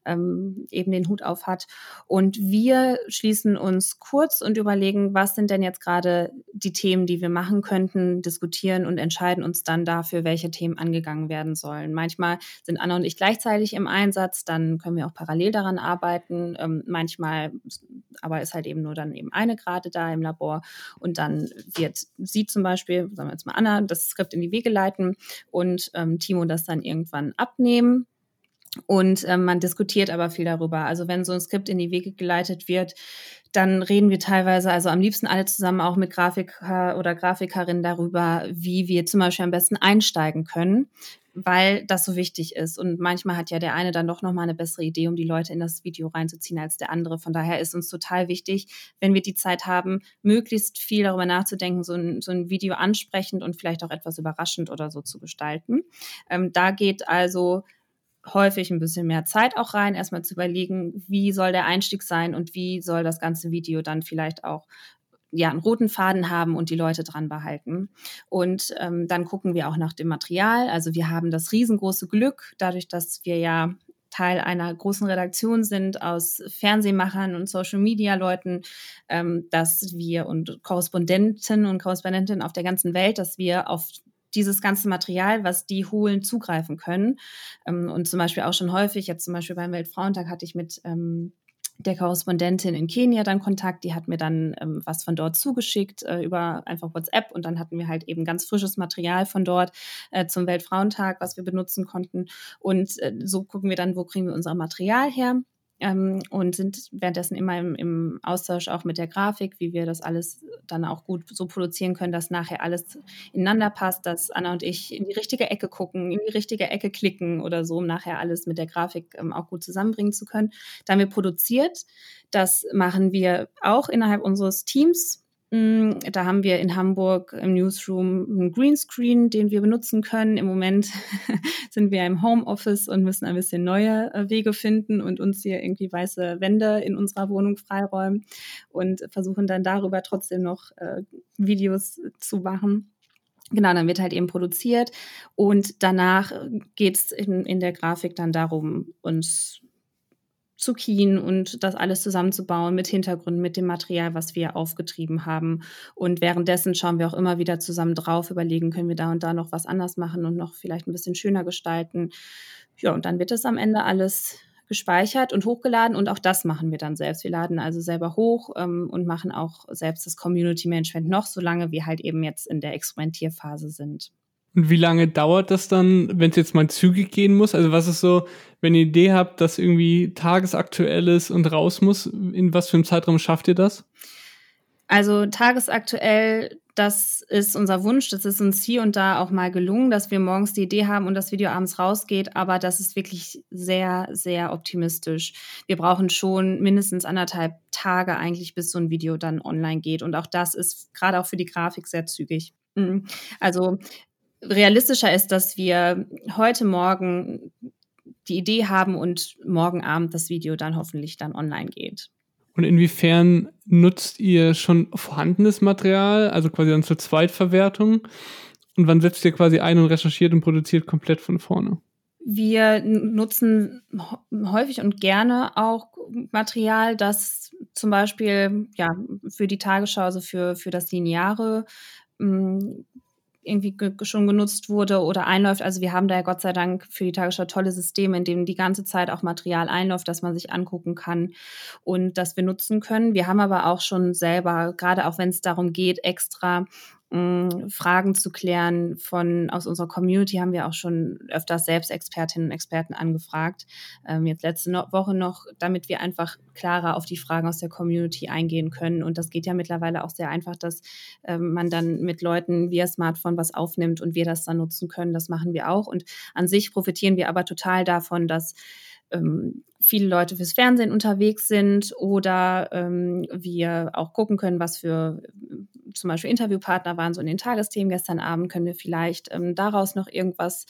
ähm, eben den Hut auf hat. Und wir schließen uns kurz und überlegen, was sind denn jetzt gerade die Themen, die wir machen könnten, diskutieren und entscheiden uns dann dafür, welche Themen angegangen werden sollen. Manchmal sind Anna und ich gleichzeitig im Einsatz, dann können wir auch parallel daran arbeiten. Ähm, manchmal aber ist halt eben nur dann eben eine gerade da im Labor und dann wird sie zum Beispiel, sagen wir jetzt mal Anna, das Skript in die Wege leiten und ähm, Timo das dann irgendwann abnehmen und ähm, man diskutiert aber viel darüber. Also wenn so ein Skript in die Wege geleitet wird, dann reden wir teilweise, also am liebsten alle zusammen auch mit Grafiker oder Grafikerinnen darüber, wie wir zum Beispiel am besten einsteigen können, weil das so wichtig ist. Und manchmal hat ja der eine dann doch nochmal eine bessere Idee, um die Leute in das Video reinzuziehen als der andere. Von daher ist uns total wichtig, wenn wir die Zeit haben, möglichst viel darüber nachzudenken, so ein, so ein Video ansprechend und vielleicht auch etwas überraschend oder so zu gestalten. Ähm, da geht also häufig ein bisschen mehr Zeit auch rein, erstmal zu überlegen, wie soll der Einstieg sein und wie soll das ganze Video dann vielleicht auch ja, einen roten Faden haben und die Leute dran behalten. Und ähm, dann gucken wir auch nach dem Material. Also wir haben das riesengroße Glück, dadurch, dass wir ja Teil einer großen Redaktion sind aus Fernsehmachern und Social-Media-Leuten, ähm, dass wir und Korrespondenten und Korrespondentinnen auf der ganzen Welt, dass wir auf dieses ganze Material, was die holen, zugreifen können. Ähm, und zum Beispiel auch schon häufig, jetzt zum Beispiel beim Weltfrauentag hatte ich mit ähm, der Korrespondentin in Kenia dann Kontakt, die hat mir dann ähm, was von dort zugeschickt äh, über einfach WhatsApp. Und dann hatten wir halt eben ganz frisches Material von dort äh, zum Weltfrauentag, was wir benutzen konnten. Und äh, so gucken wir dann, wo kriegen wir unser Material her ähm, und sind währenddessen immer im, im, Austausch auch mit der Grafik, wie wir das alles dann auch gut so produzieren können, dass nachher alles ineinander passt, dass Anna und ich in die richtige Ecke gucken, in die richtige Ecke klicken oder so, um nachher alles mit der Grafik ähm, auch gut zusammenbringen zu können. Da haben wir produziert. Das machen wir auch innerhalb unseres Teams da haben wir in Hamburg im Newsroom einen Greenscreen, den wir benutzen können. Im Moment sind wir im Homeoffice und müssen ein bisschen neue äh, Wege finden und uns hier irgendwie weiße Wände in unserer Wohnung freiräumen und versuchen dann darüber trotzdem noch äh, Videos zu machen. Genau, dann wird halt eben produziert und danach geht es in, in der Grafik dann darum, uns zu kien und das alles zusammenzubauen mit Hintergrund, mit dem Material, was wir aufgetrieben haben. Und währenddessen schauen wir auch immer wieder zusammen drauf, überlegen, können wir da und da noch was anders machen und noch vielleicht ein bisschen schöner gestalten. Ja, und dann wird das am Ende alles gespeichert und hochgeladen und auch das machen wir dann selbst. Wir laden also selber hoch ähm, und machen auch selbst das Community Management noch, solange wir halt eben jetzt in der Experimentierphase sind. Und wie lange dauert das dann, wenn es jetzt mal zügig gehen muss? Also was ist so, wenn ihr eine Idee habt, dass irgendwie tagesaktuell ist und raus muss, in was für einem Zeitraum schafft ihr das? Also tagesaktuell, das ist unser Wunsch. Das ist uns hier und da auch mal gelungen, dass wir morgens die Idee haben und das Video abends rausgeht. Aber das ist wirklich sehr, sehr optimistisch. Wir brauchen schon mindestens anderthalb Tage eigentlich, bis so ein Video dann online geht. Und auch das ist gerade auch für die Grafik sehr zügig. Mhm. Also realistischer ist, dass wir heute Morgen die Idee haben und morgen Abend das Video dann hoffentlich dann online geht. Und inwiefern nutzt ihr schon vorhandenes Material, also quasi dann zur Zweitverwertung? Und wann setzt ihr quasi ein und recherchiert und produziert komplett von vorne? Wir nutzen häufig und gerne auch Material, das zum Beispiel ja für die Tagesschau, also für, für das Lineare hm, irgendwie schon genutzt wurde oder einläuft. Also wir haben da ja Gott sei Dank für die Tagesschau tolle Systeme, in denen die ganze Zeit auch Material einläuft, das man sich angucken kann und das wir nutzen können. Wir haben aber auch schon selber, gerade auch wenn es darum geht, extra Fragen zu klären von aus unserer Community haben wir auch schon öfters selbst Expertinnen und Experten angefragt. Ähm, jetzt letzte no Woche noch, damit wir einfach klarer auf die Fragen aus der Community eingehen können. Und das geht ja mittlerweile auch sehr einfach, dass ähm, man dann mit Leuten via Smartphone was aufnimmt und wir das dann nutzen können. Das machen wir auch. Und an sich profitieren wir aber total davon, dass ähm, viele Leute fürs Fernsehen unterwegs sind oder ähm, wir auch gucken können, was für zum Beispiel Interviewpartner waren so in den Tagesthemen gestern Abend, können wir vielleicht ähm, daraus noch irgendwas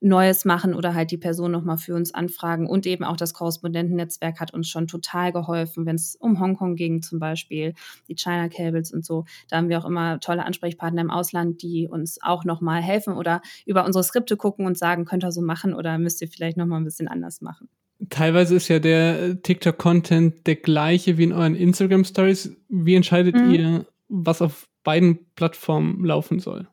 Neues machen oder halt die Person nochmal für uns anfragen. Und eben auch das Korrespondentennetzwerk hat uns schon total geholfen, wenn es um Hongkong ging zum Beispiel, die China Cables und so. Da haben wir auch immer tolle Ansprechpartner im Ausland, die uns auch nochmal helfen oder über unsere Skripte gucken und sagen, könnt ihr so machen oder müsst ihr vielleicht nochmal ein bisschen anders machen. Teilweise ist ja der TikTok-Content der gleiche wie in euren Instagram-Stories. Wie entscheidet mhm. ihr, was auf beiden Plattformen laufen soll?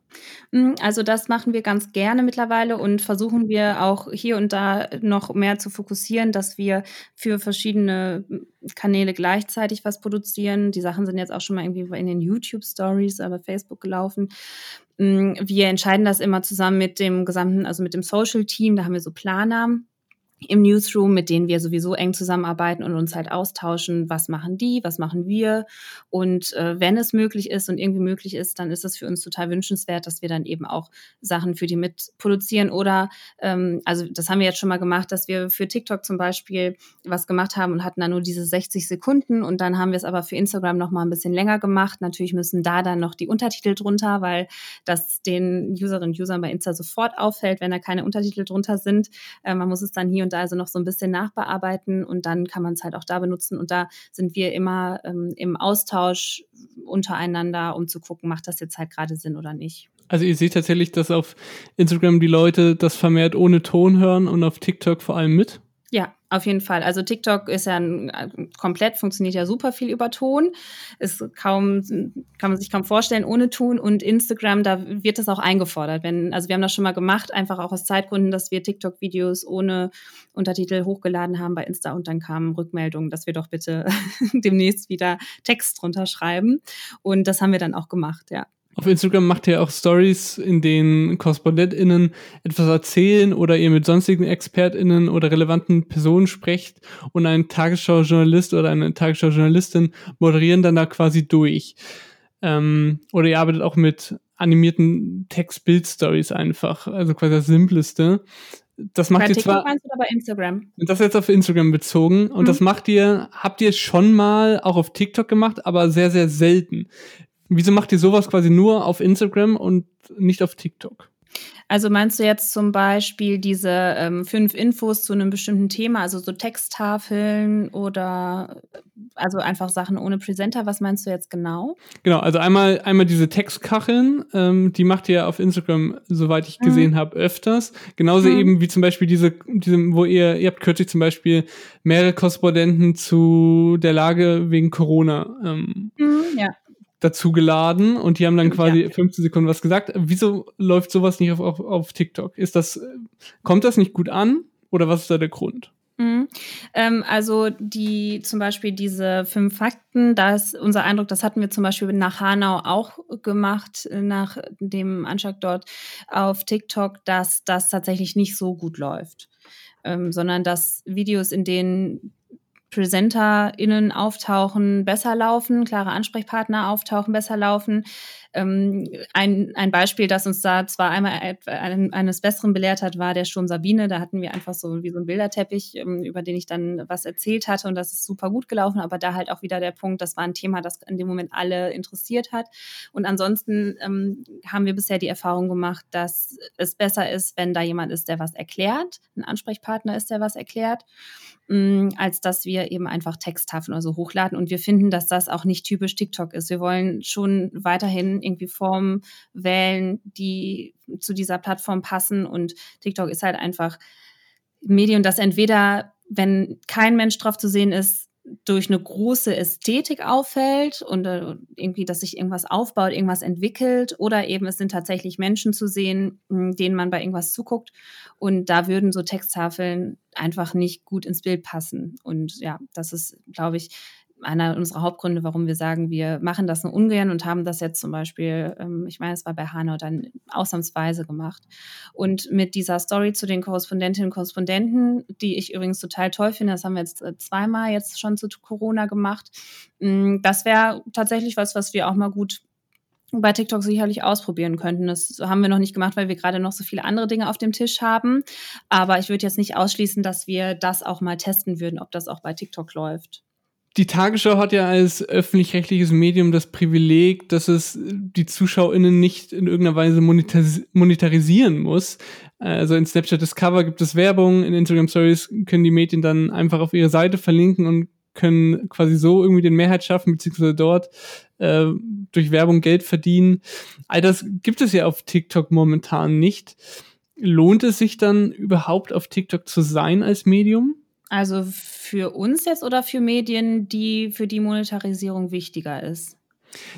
Mm, also das machen wir ganz gerne mittlerweile und versuchen wir auch hier und da noch mehr zu fokussieren, dass wir für verschiedene Kanäle gleichzeitig was produzieren. Die Sachen sind jetzt auch schon mal irgendwie in den YouTube Stories, aber Facebook gelaufen. Mm, wir entscheiden das immer zusammen mit dem gesamten, also mit dem Social Team. Da haben wir so Planer im Newsroom, mit denen wir sowieso eng zusammenarbeiten und uns halt austauschen, was machen die, was machen wir. Und äh, wenn es möglich ist und irgendwie möglich ist, dann ist es für uns total wünschenswert, dass wir dann eben auch Sachen für die mitproduzieren. Oder, ähm, also das haben wir jetzt schon mal gemacht, dass wir für TikTok zum Beispiel was gemacht haben und hatten dann nur diese 60 Sekunden und dann haben wir es aber für Instagram noch mal ein bisschen länger gemacht. Natürlich müssen da dann noch die Untertitel drunter, weil das den Userinnen und Usern bei Insta sofort auffällt, wenn da keine Untertitel drunter sind. Äh, man muss es dann hier und da also noch so ein bisschen nachbearbeiten und dann kann man es halt auch da benutzen. Und da sind wir immer ähm, im Austausch untereinander, um zu gucken, macht das jetzt halt gerade Sinn oder nicht. Also ihr seht tatsächlich, dass auf Instagram die Leute das vermehrt ohne Ton hören und auf TikTok vor allem mit? Ja, auf jeden Fall. Also TikTok ist ja ein, komplett, funktioniert ja super viel über Ton. Ist kaum, kann man sich kaum vorstellen ohne Ton. Und Instagram, da wird das auch eingefordert. Wenn, also wir haben das schon mal gemacht, einfach auch aus Zeitgründen, dass wir TikTok-Videos ohne Untertitel hochgeladen haben bei Insta und dann kamen Rückmeldungen, dass wir doch bitte demnächst wieder Text drunter schreiben. Und das haben wir dann auch gemacht, ja. Auf Instagram macht ihr auch Stories, in denen KorrespondentInnen etwas erzählen oder ihr mit sonstigen ExpertInnen oder relevanten Personen sprecht und ein Tagesschau-Journalist oder eine Tagesschau-Journalistin moderieren dann da quasi durch. Ähm, oder ihr arbeitet auch mit animierten Text-Bild-Stories einfach, also quasi das Simpleste. Das macht bei ihr TikTok zwar. meinst oder bei Instagram? Das jetzt auf Instagram bezogen. Und mhm. das macht ihr, habt ihr schon mal auch auf TikTok gemacht, aber sehr, sehr selten. Wieso macht ihr sowas quasi nur auf Instagram und nicht auf TikTok? Also meinst du jetzt zum Beispiel diese ähm, fünf Infos zu einem bestimmten Thema, also so Texttafeln oder also einfach Sachen ohne Presenter? Was meinst du jetzt genau? Genau, also einmal einmal diese Textkacheln, ähm, die macht ihr auf Instagram, soweit ich gesehen mhm. habe, öfters. Genauso mhm. eben wie zum Beispiel diese, diese, wo ihr ihr habt kürzlich zum Beispiel mehrere Korrespondenten zu der Lage wegen Corona. Ähm, mhm, ja dazu geladen und die haben dann quasi ja. 15 Sekunden was gesagt. Wieso läuft sowas nicht auf, auf, auf TikTok? Ist das, kommt das nicht gut an oder was ist da der Grund? Mhm. Ähm, also die zum Beispiel diese fünf Fakten, da ist unser Eindruck, das hatten wir zum Beispiel nach Hanau auch gemacht, nach dem Anschlag dort auf TikTok, dass das tatsächlich nicht so gut läuft, ähm, sondern dass Videos, in denen PräsenterInnen auftauchen, besser laufen, klare Ansprechpartner auftauchen, besser laufen. Ähm, ein, ein Beispiel, das uns da zwar einmal eines Besseren belehrt hat, war der Sturm Sabine. Da hatten wir einfach so wie so einen Bilderteppich, ähm, über den ich dann was erzählt hatte und das ist super gut gelaufen, aber da halt auch wieder der Punkt, das war ein Thema, das in dem Moment alle interessiert hat. Und ansonsten ähm, haben wir bisher die Erfahrung gemacht, dass es besser ist, wenn da jemand ist, der was erklärt, ein Ansprechpartner ist, der was erklärt mm, als dass wir eben einfach Texttafeln oder so hochladen. Und wir finden, dass das auch nicht typisch TikTok ist. Wir wollen schon weiterhin irgendwie Formen wählen, die zu dieser Plattform passen. Und TikTok ist halt einfach ein Medium, das entweder, wenn kein Mensch drauf zu sehen ist, durch eine große Ästhetik auffällt und äh, irgendwie, dass sich irgendwas aufbaut, irgendwas entwickelt oder eben es sind tatsächlich Menschen zu sehen, denen man bei irgendwas zuguckt und da würden so Texttafeln einfach nicht gut ins Bild passen und ja, das ist, glaube ich, einer unserer Hauptgründe, warum wir sagen, wir machen das nur ungern und haben das jetzt zum Beispiel, ähm, ich meine, es war bei Hanau dann ausnahmsweise gemacht. Und mit dieser Story zu den Korrespondentinnen und Korrespondenten, die ich übrigens total toll finde, das haben wir jetzt äh, zweimal jetzt schon zu Corona gemacht, mm, das wäre tatsächlich was, was wir auch mal gut bei TikTok sicherlich ausprobieren könnten. Das haben wir noch nicht gemacht, weil wir gerade noch so viele andere Dinge auf dem Tisch haben. Aber ich würde jetzt nicht ausschließen, dass wir das auch mal testen würden, ob das auch bei TikTok läuft die Tagesschau hat ja als öffentlich-rechtliches Medium das Privileg, dass es die ZuschauerInnen nicht in irgendeiner Weise monetaris monetarisieren muss. Also in Snapchat Discover gibt es Werbung, in Instagram Stories können die Medien dann einfach auf ihre Seite verlinken und können quasi so irgendwie den Mehrheit schaffen, beziehungsweise dort äh, durch Werbung Geld verdienen. All das gibt es ja auf TikTok momentan nicht. Lohnt es sich dann überhaupt auf TikTok zu sein als Medium? Also für uns jetzt oder für Medien, die für die Monetarisierung wichtiger ist?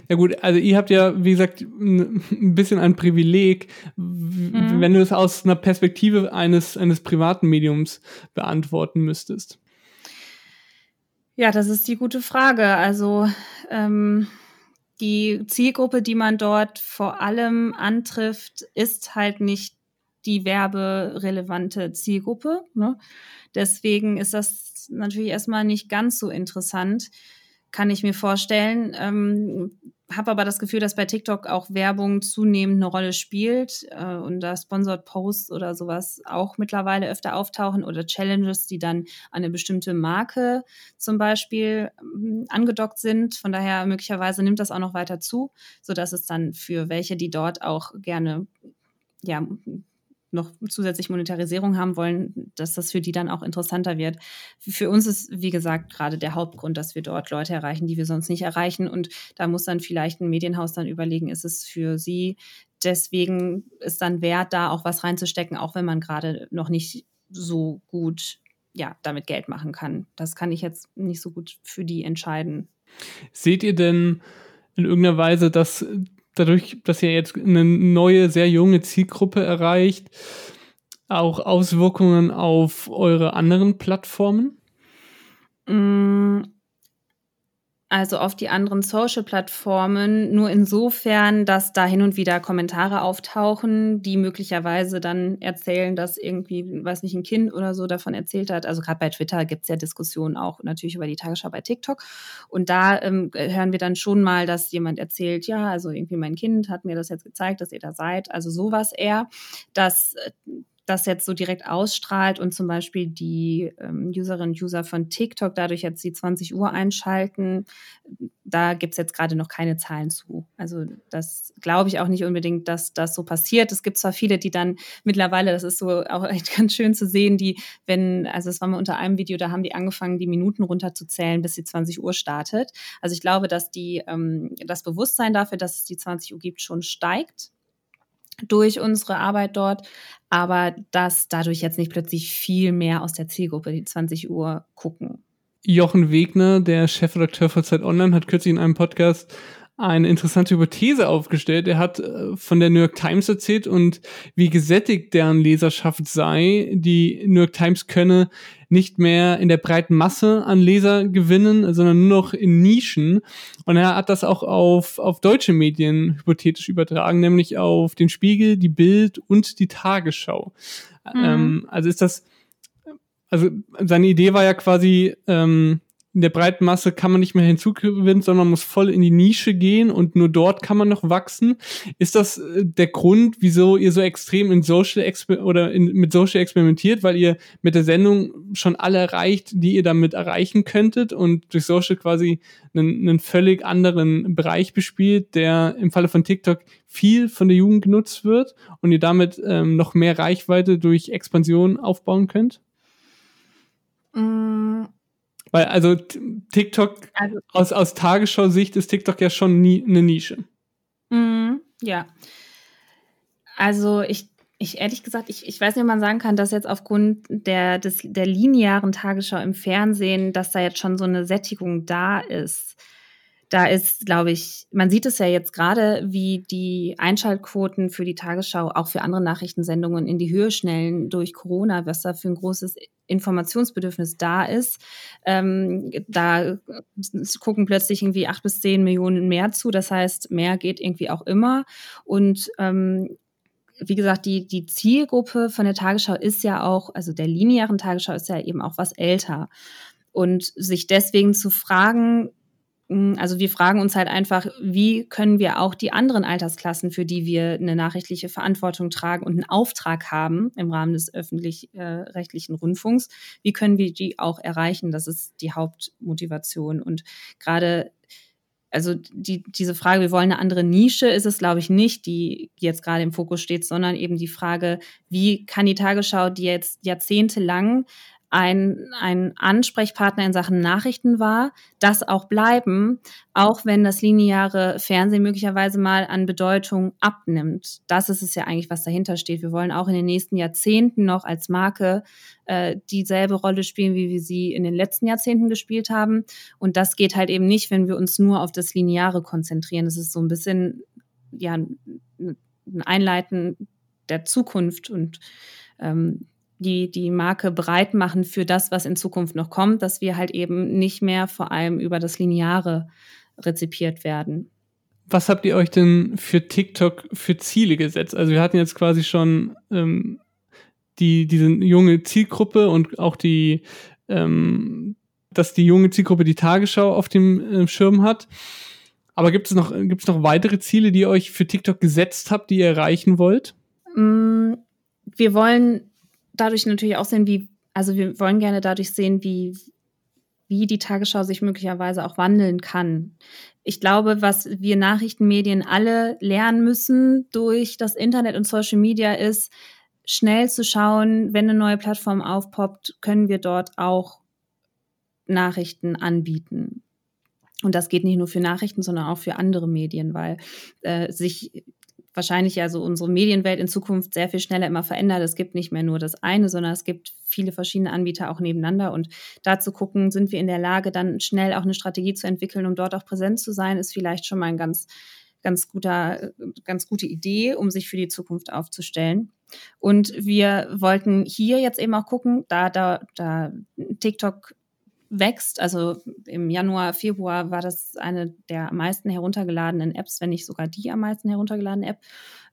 Ja gut, also ihr habt ja, wie gesagt, ein bisschen ein Privileg, mhm. wenn du es aus einer Perspektive eines, eines privaten Mediums beantworten müsstest. Ja, das ist die gute Frage. Also ähm, die Zielgruppe, die man dort vor allem antrifft, ist halt nicht die werberelevante Zielgruppe. Ne? Deswegen ist das natürlich erstmal nicht ganz so interessant, kann ich mir vorstellen. Ähm, habe aber das Gefühl, dass bei TikTok auch Werbung zunehmend eine Rolle spielt äh, und da Sponsored Posts oder sowas auch mittlerweile öfter auftauchen oder Challenges, die dann an eine bestimmte Marke zum Beispiel ähm, angedockt sind. Von daher möglicherweise nimmt das auch noch weiter zu, sodass es dann für welche, die dort auch gerne ja, noch zusätzlich Monetarisierung haben wollen, dass das für die dann auch interessanter wird. Für uns ist, wie gesagt, gerade der Hauptgrund, dass wir dort Leute erreichen, die wir sonst nicht erreichen. Und da muss dann vielleicht ein Medienhaus dann überlegen, ist es für sie deswegen ist dann wert, da auch was reinzustecken, auch wenn man gerade noch nicht so gut ja, damit Geld machen kann. Das kann ich jetzt nicht so gut für die entscheiden. Seht ihr denn in irgendeiner Weise, dass dadurch, dass ihr jetzt eine neue, sehr junge Zielgruppe erreicht, auch Auswirkungen auf eure anderen Plattformen? Also auf die anderen Social-Plattformen, nur insofern, dass da hin und wieder Kommentare auftauchen, die möglicherweise dann erzählen, dass irgendwie, weiß nicht, ein Kind oder so davon erzählt hat. Also gerade bei Twitter gibt es ja Diskussionen auch natürlich über die Tagesschau bei TikTok. Und da ähm, hören wir dann schon mal, dass jemand erzählt, ja, also irgendwie mein Kind hat mir das jetzt gezeigt, dass ihr da seid. Also sowas eher, dass äh, das jetzt so direkt ausstrahlt und zum Beispiel die ähm, Userinnen und User von TikTok dadurch jetzt die 20 Uhr einschalten, da gibt es jetzt gerade noch keine Zahlen zu. Also das glaube ich auch nicht unbedingt, dass das so passiert. Es gibt zwar viele, die dann mittlerweile, das ist so auch echt ganz schön zu sehen, die, wenn, also es war mal unter einem Video, da haben die angefangen, die Minuten runterzuzählen, bis die 20 Uhr startet. Also ich glaube, dass die, ähm, das Bewusstsein dafür, dass es die 20 Uhr gibt, schon steigt durch unsere Arbeit dort, aber dass dadurch jetzt nicht plötzlich viel mehr aus der Zielgruppe die 20 Uhr gucken. Jochen Wegner, der Chefredakteur von Zeit Online, hat kürzlich in einem Podcast eine interessante Hypothese aufgestellt. Er hat äh, von der New York Times erzählt und wie gesättigt deren Leserschaft sei. Die New York Times könne nicht mehr in der breiten Masse an Leser gewinnen, sondern nur noch in Nischen. Und er hat das auch auf, auf deutsche Medien hypothetisch übertragen, nämlich auf den Spiegel, die Bild und die Tagesschau. Mhm. Ähm, also ist das, also seine Idee war ja quasi, ähm, in der breiten Masse kann man nicht mehr hinzugewinnen, sondern muss voll in die Nische gehen und nur dort kann man noch wachsen. Ist das äh, der Grund, wieso ihr so extrem in Social Exper oder in, mit Social experimentiert, weil ihr mit der Sendung schon alle erreicht, die ihr damit erreichen könntet und durch Social quasi einen, einen völlig anderen Bereich bespielt, der im Falle von TikTok viel von der Jugend genutzt wird und ihr damit ähm, noch mehr Reichweite durch Expansion aufbauen könnt? Mm weil also TikTok, also, aus, aus Tagesschau-Sicht ist TikTok ja schon nie eine Nische. Mm, ja. Also ich, ich ehrlich gesagt, ich, ich weiß nicht, ob man sagen kann, dass jetzt aufgrund der, des, der linearen Tagesschau im Fernsehen, dass da jetzt schon so eine Sättigung da ist da ist, glaube ich, man sieht es ja jetzt gerade, wie die Einschaltquoten für die Tagesschau, auch für andere Nachrichtensendungen in die Höhe schnellen durch Corona, was da für ein großes Informationsbedürfnis da ist. Ähm, da gucken plötzlich irgendwie acht bis zehn Millionen mehr zu. Das heißt, mehr geht irgendwie auch immer. Und ähm, wie gesagt, die, die Zielgruppe von der Tagesschau ist ja auch, also der linearen Tagesschau ist ja eben auch was älter. Und sich deswegen zu fragen, also wir fragen uns halt einfach, wie können wir auch die anderen Altersklassen, für die wir eine nachrichtliche Verantwortung tragen und einen Auftrag haben im Rahmen des öffentlich-rechtlichen Rundfunks, wie können wir die auch erreichen? Das ist die Hauptmotivation. Und gerade also die, diese Frage, wir wollen eine andere Nische, ist es, glaube ich, nicht, die jetzt gerade im Fokus steht, sondern eben die Frage, wie kann die Tagesschau, die jetzt jahrzehntelang ein, ein Ansprechpartner in Sachen Nachrichten war, das auch bleiben, auch wenn das lineare Fernsehen möglicherweise mal an Bedeutung abnimmt. Das ist es ja eigentlich, was dahinter steht. Wir wollen auch in den nächsten Jahrzehnten noch als Marke äh, dieselbe Rolle spielen, wie wir sie in den letzten Jahrzehnten gespielt haben. Und das geht halt eben nicht, wenn wir uns nur auf das Lineare konzentrieren. Das ist so ein bisschen ja ein Einleiten der Zukunft und ähm, die, die Marke bereit machen für das, was in Zukunft noch kommt, dass wir halt eben nicht mehr vor allem über das Lineare rezipiert werden. Was habt ihr euch denn für TikTok für Ziele gesetzt? Also wir hatten jetzt quasi schon ähm, die, diese junge Zielgruppe und auch die, ähm, dass die junge Zielgruppe die Tagesschau auf dem äh, Schirm hat. Aber gibt es noch, gibt's noch weitere Ziele, die ihr euch für TikTok gesetzt habt, die ihr erreichen wollt? Mm, wir wollen dadurch natürlich auch sehen, wie, also wir wollen gerne dadurch sehen, wie, wie die Tagesschau sich möglicherweise auch wandeln kann. Ich glaube, was wir Nachrichtenmedien alle lernen müssen durch das Internet und Social Media ist, schnell zu schauen, wenn eine neue Plattform aufpoppt, können wir dort auch Nachrichten anbieten. Und das geht nicht nur für Nachrichten, sondern auch für andere Medien, weil äh, sich wahrscheinlich ja so unsere Medienwelt in Zukunft sehr viel schneller immer verändert. Es gibt nicht mehr nur das eine, sondern es gibt viele verschiedene Anbieter auch nebeneinander. Und da zu gucken, sind wir in der Lage, dann schnell auch eine Strategie zu entwickeln, um dort auch präsent zu sein, ist vielleicht schon mal ein ganz, ganz guter, ganz gute Idee, um sich für die Zukunft aufzustellen. Und wir wollten hier jetzt eben auch gucken, da, da, da TikTok wächst. Also im Januar, Februar war das eine der am meisten heruntergeladenen Apps, wenn nicht sogar die am meisten heruntergeladene App.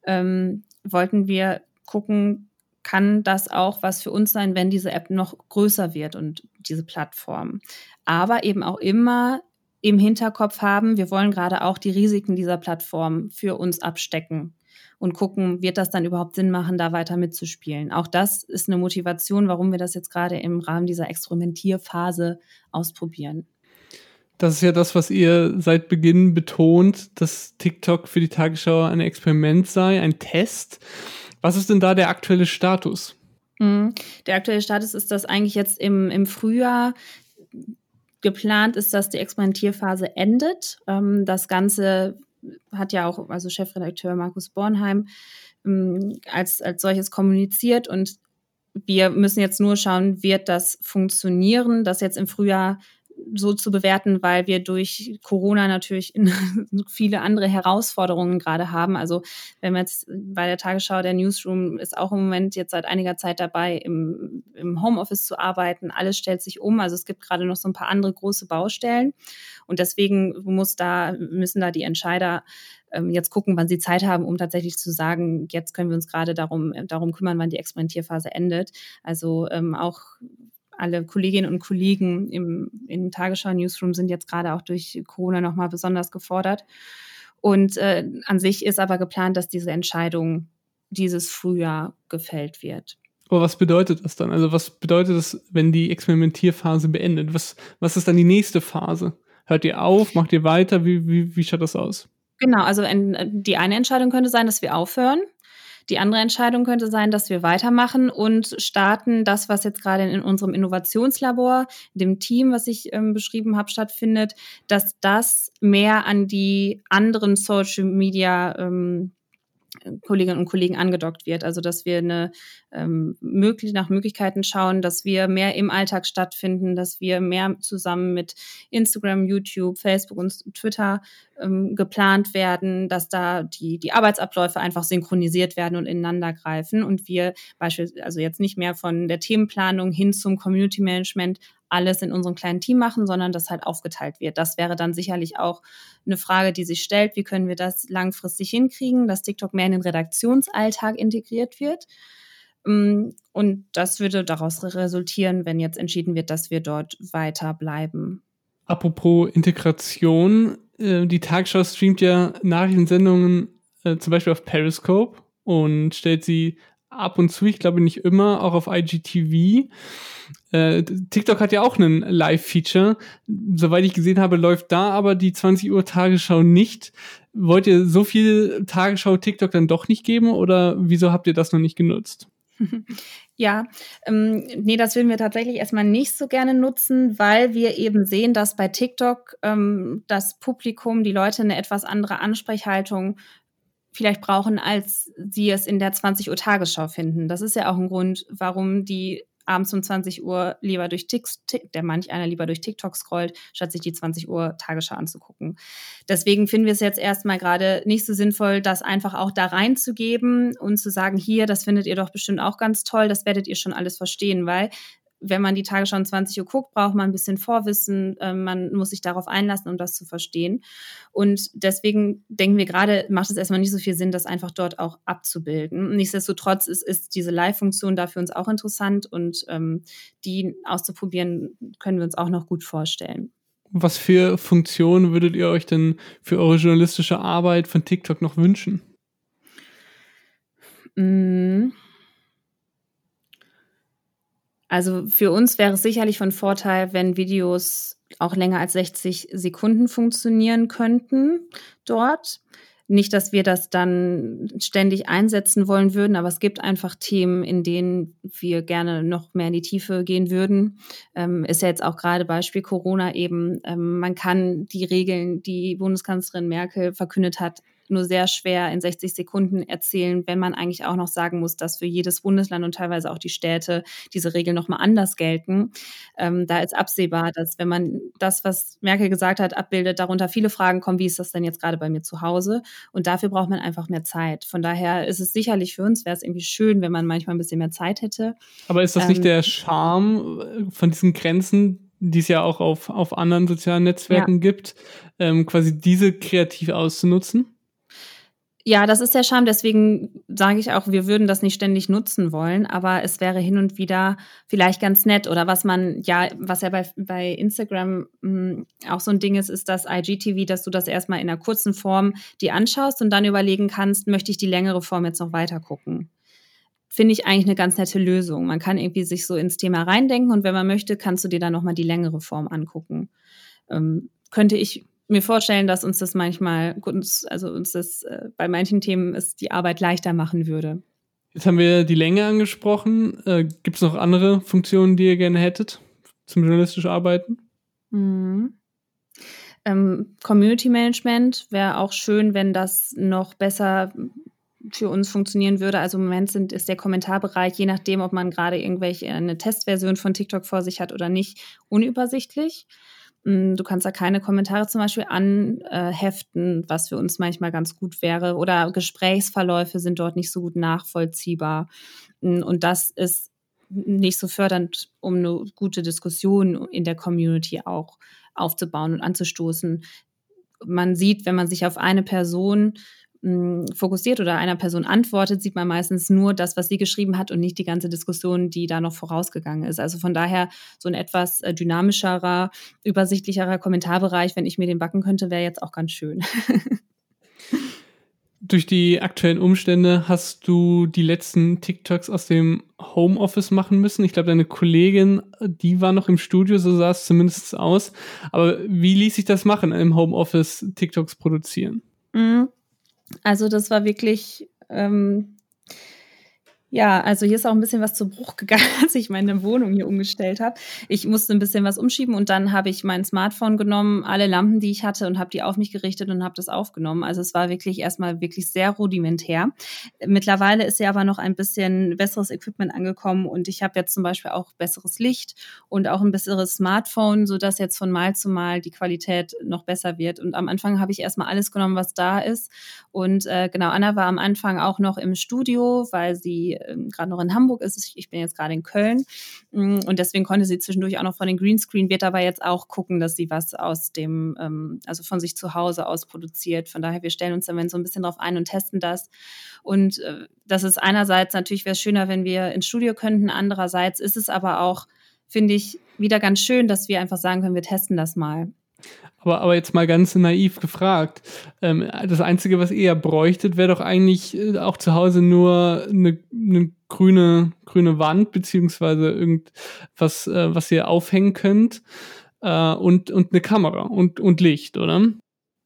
Ähm, wollten wir gucken, kann das auch was für uns sein, wenn diese App noch größer wird und diese Plattform. Aber eben auch immer im Hinterkopf haben, wir wollen gerade auch die Risiken dieser Plattform für uns abstecken und gucken, wird das dann überhaupt Sinn machen, da weiter mitzuspielen. Auch das ist eine Motivation, warum wir das jetzt gerade im Rahmen dieser Experimentierphase ausprobieren. Das ist ja das, was ihr seit Beginn betont, dass TikTok für die Tagesschau ein Experiment sei, ein Test. Was ist denn da der aktuelle Status? Mhm. Der aktuelle Status ist, dass eigentlich jetzt im, im Frühjahr geplant ist, dass die Experimentierphase endet. Ähm, das Ganze hat ja auch, also Chefredakteur Markus Bornheim, ähm, als, als solches kommuniziert. Und wir müssen jetzt nur schauen, wird das funktionieren, dass jetzt im Frühjahr so zu bewerten, weil wir durch Corona natürlich viele andere Herausforderungen gerade haben. Also wenn wir jetzt bei der Tagesschau, der Newsroom ist auch im Moment jetzt seit einiger Zeit dabei, im, im Homeoffice zu arbeiten. Alles stellt sich um. Also es gibt gerade noch so ein paar andere große Baustellen. Und deswegen muss da, müssen da die Entscheider ähm, jetzt gucken, wann sie Zeit haben, um tatsächlich zu sagen, jetzt können wir uns gerade darum, darum kümmern, wann die Experimentierphase endet. Also ähm, auch alle Kolleginnen und Kollegen im, im Tagesschau-Newsroom sind jetzt gerade auch durch Corona nochmal besonders gefordert. Und äh, an sich ist aber geplant, dass diese Entscheidung dieses Frühjahr gefällt wird. Aber was bedeutet das dann? Also was bedeutet das, wenn die Experimentierphase beendet? Was, was ist dann die nächste Phase? Hört ihr auf? Macht ihr weiter? Wie, wie, wie schaut das aus? Genau, also die eine Entscheidung könnte sein, dass wir aufhören. Die andere Entscheidung könnte sein, dass wir weitermachen und starten das, was jetzt gerade in unserem Innovationslabor, dem Team, was ich ähm, beschrieben habe, stattfindet, dass das mehr an die anderen Social Media ähm, Kolleginnen und Kollegen angedockt wird. Also dass wir eine, ähm, möglich, nach Möglichkeiten schauen, dass wir mehr im Alltag stattfinden, dass wir mehr zusammen mit Instagram, YouTube, Facebook und Twitter ähm, geplant werden, dass da die, die Arbeitsabläufe einfach synchronisiert werden und ineinander greifen und wir beispielsweise also jetzt nicht mehr von der Themenplanung hin zum Community Management alles in unserem kleinen Team machen, sondern das halt aufgeteilt wird. Das wäre dann sicherlich auch eine Frage, die sich stellt, wie können wir das langfristig hinkriegen, dass TikTok mehr in den Redaktionsalltag integriert wird. Mm, und das würde daraus resultieren, wenn jetzt entschieden wird, dass wir dort weiter bleiben. Apropos Integration, äh, die Tagesschau streamt ja Nachrichtensendungen äh, zum Beispiel auf Periscope und stellt sie ab und zu, ich glaube nicht immer, auch auf IGTV. Äh, TikTok hat ja auch einen Live-Feature. Soweit ich gesehen habe, läuft da aber die 20 Uhr Tagesschau nicht. Wollt ihr so viel Tagesschau TikTok dann doch nicht geben oder wieso habt ihr das noch nicht genutzt? Ja, ähm, nee, das würden wir tatsächlich erstmal nicht so gerne nutzen, weil wir eben sehen, dass bei TikTok ähm, das Publikum, die Leute eine etwas andere Ansprechhaltung vielleicht brauchen, als sie es in der 20 Uhr Tagesschau finden. Das ist ja auch ein Grund, warum die abends um 20 Uhr lieber durch TikTok, der manch einer lieber durch TikTok scrollt, statt sich die 20 Uhr Tagesschau anzugucken. Deswegen finden wir es jetzt erstmal gerade nicht so sinnvoll, das einfach auch da reinzugeben und zu sagen, hier, das findet ihr doch bestimmt auch ganz toll, das werdet ihr schon alles verstehen, weil wenn man die Tagesschau um 20 Uhr guckt, braucht man ein bisschen Vorwissen. Äh, man muss sich darauf einlassen, um das zu verstehen. Und deswegen denken wir gerade, macht es erstmal nicht so viel Sinn, das einfach dort auch abzubilden. Nichtsdestotrotz ist, ist diese Live-Funktion da für uns auch interessant und ähm, die auszuprobieren, können wir uns auch noch gut vorstellen. Was für Funktionen würdet ihr euch denn für eure journalistische Arbeit von TikTok noch wünschen? Mmh. Also für uns wäre es sicherlich von Vorteil, wenn Videos auch länger als 60 Sekunden funktionieren könnten dort. Nicht, dass wir das dann ständig einsetzen wollen würden, aber es gibt einfach Themen, in denen wir gerne noch mehr in die Tiefe gehen würden. Ähm, ist ja jetzt auch gerade Beispiel Corona eben. Ähm, man kann die Regeln, die Bundeskanzlerin Merkel verkündet hat, nur sehr schwer in 60 Sekunden erzählen, wenn man eigentlich auch noch sagen muss, dass für jedes Bundesland und teilweise auch die Städte diese Regeln nochmal anders gelten. Ähm, da ist absehbar, dass wenn man das, was Merkel gesagt hat, abbildet, darunter viele Fragen kommen, wie ist das denn jetzt gerade bei mir zu Hause? Und dafür braucht man einfach mehr Zeit. Von daher ist es sicherlich für uns, wäre es irgendwie schön, wenn man manchmal ein bisschen mehr Zeit hätte. Aber ist das ähm, nicht der Charme äh, von diesen Grenzen, die es ja auch auf, auf anderen sozialen Netzwerken ja. gibt, ähm, quasi diese kreativ auszunutzen? Ja, das ist der Charme. Deswegen sage ich auch, wir würden das nicht ständig nutzen wollen, aber es wäre hin und wieder vielleicht ganz nett. Oder was man ja, was ja bei, bei Instagram mh, hm, auch so ein Ding ist, ist das IGTV, dass du das erstmal in einer kurzen Form dir anschaust und dann überlegen kannst, möchte ich die längere Form jetzt noch weiter gucken. Finde ich eigentlich eine ganz nette Lösung. Man kann irgendwie sich so ins Thema reindenken und wenn man möchte, kannst du dir dann nochmal die längere Form angucken. Ähm, könnte ich mir vorstellen, dass uns das manchmal, also uns das äh, bei manchen Themen ist die Arbeit leichter machen würde. Jetzt haben wir die Länge angesprochen. Äh, Gibt es noch andere Funktionen, die ihr gerne hättet zum journalistischen Arbeiten? Mhm. Ähm, Community Management wäre auch schön, wenn das noch besser für uns funktionieren würde. Also im Moment sind, ist der Kommentarbereich, je nachdem, ob man gerade irgendwelche eine Testversion von TikTok vor sich hat oder nicht, unübersichtlich. Mm, du kannst da keine Kommentare zum Beispiel anheften, was für uns manchmal ganz gut wäre. Oder Gesprächsverläufe sind dort nicht so gut nachvollziehbar. Mm, und das ist nicht so fördernd, um eine gute Diskussion in der Community auch aufzubauen und anzustoßen. Man sieht, wenn man sich auf eine Person fokussiert oder einer Person antwortet, sieht man meistens nur das, was sie geschrieben hat und nicht die ganze Diskussion, die da noch vorausgegangen ist. Also von daher so ein etwas äh, dynamischerer, übersichtlicherer Kommentarbereich, wenn ich mir den backen könnte, wäre jetzt auch ganz schön. Durch die aktuellen Umstände hast du die letzten TikToks aus dem Homeoffice machen müssen. Ich glaube, deine Kollegin, die war noch im Studio, so sah es zumindest aus. Aber wie ließ sich das machen, im Homeoffice TikToks produzieren? Mhm. Also das war wirklich, ähm, ja, also hier ist auch ein bisschen was zu Bruch gegangen, als ich meine Wohnung hier umgestellt habe. Ich musste ein bisschen was umschieben und dann habe ich mein Smartphone genommen, alle Lampen, die ich hatte und habe die auf mich gerichtet und habe das aufgenommen. Also es war wirklich erstmal wirklich sehr rudimentär. Mittlerweile ist ja aber noch ein bisschen besseres Equipment angekommen und ich habe jetzt zum Beispiel auch besseres Licht und auch ein besseres Smartphone, sodass jetzt von Mal zu Mal die Qualität noch besser wird. Und am Anfang habe ich erstmal alles genommen, was da ist. Und äh, genau, Anna war am Anfang auch noch im Studio, weil sie ähm, gerade noch in Hamburg ist. Ich bin jetzt gerade in Köln mm, und deswegen konnte sie zwischendurch auch noch von den Greenscreen, wird aber jetzt auch gucken, dass sie was aus dem, ähm, also von sich zu Hause aus produziert. Von daher, wir stellen uns dann so ein bisschen drauf ein und testen das. Und äh, das ist einerseits natürlich wäre es schöner, wenn wir ins Studio könnten. Andererseits ist es aber auch, finde ich, wieder ganz schön, dass wir einfach sagen können, wir testen das mal. Aber, aber jetzt mal ganz naiv gefragt. Ähm, das Einzige, was ihr bräuchtet, wäre doch eigentlich äh, auch zu Hause nur eine, eine grüne, grüne Wand, beziehungsweise irgendwas, äh, was ihr aufhängen könnt. Äh, und, und eine Kamera und, und Licht, oder?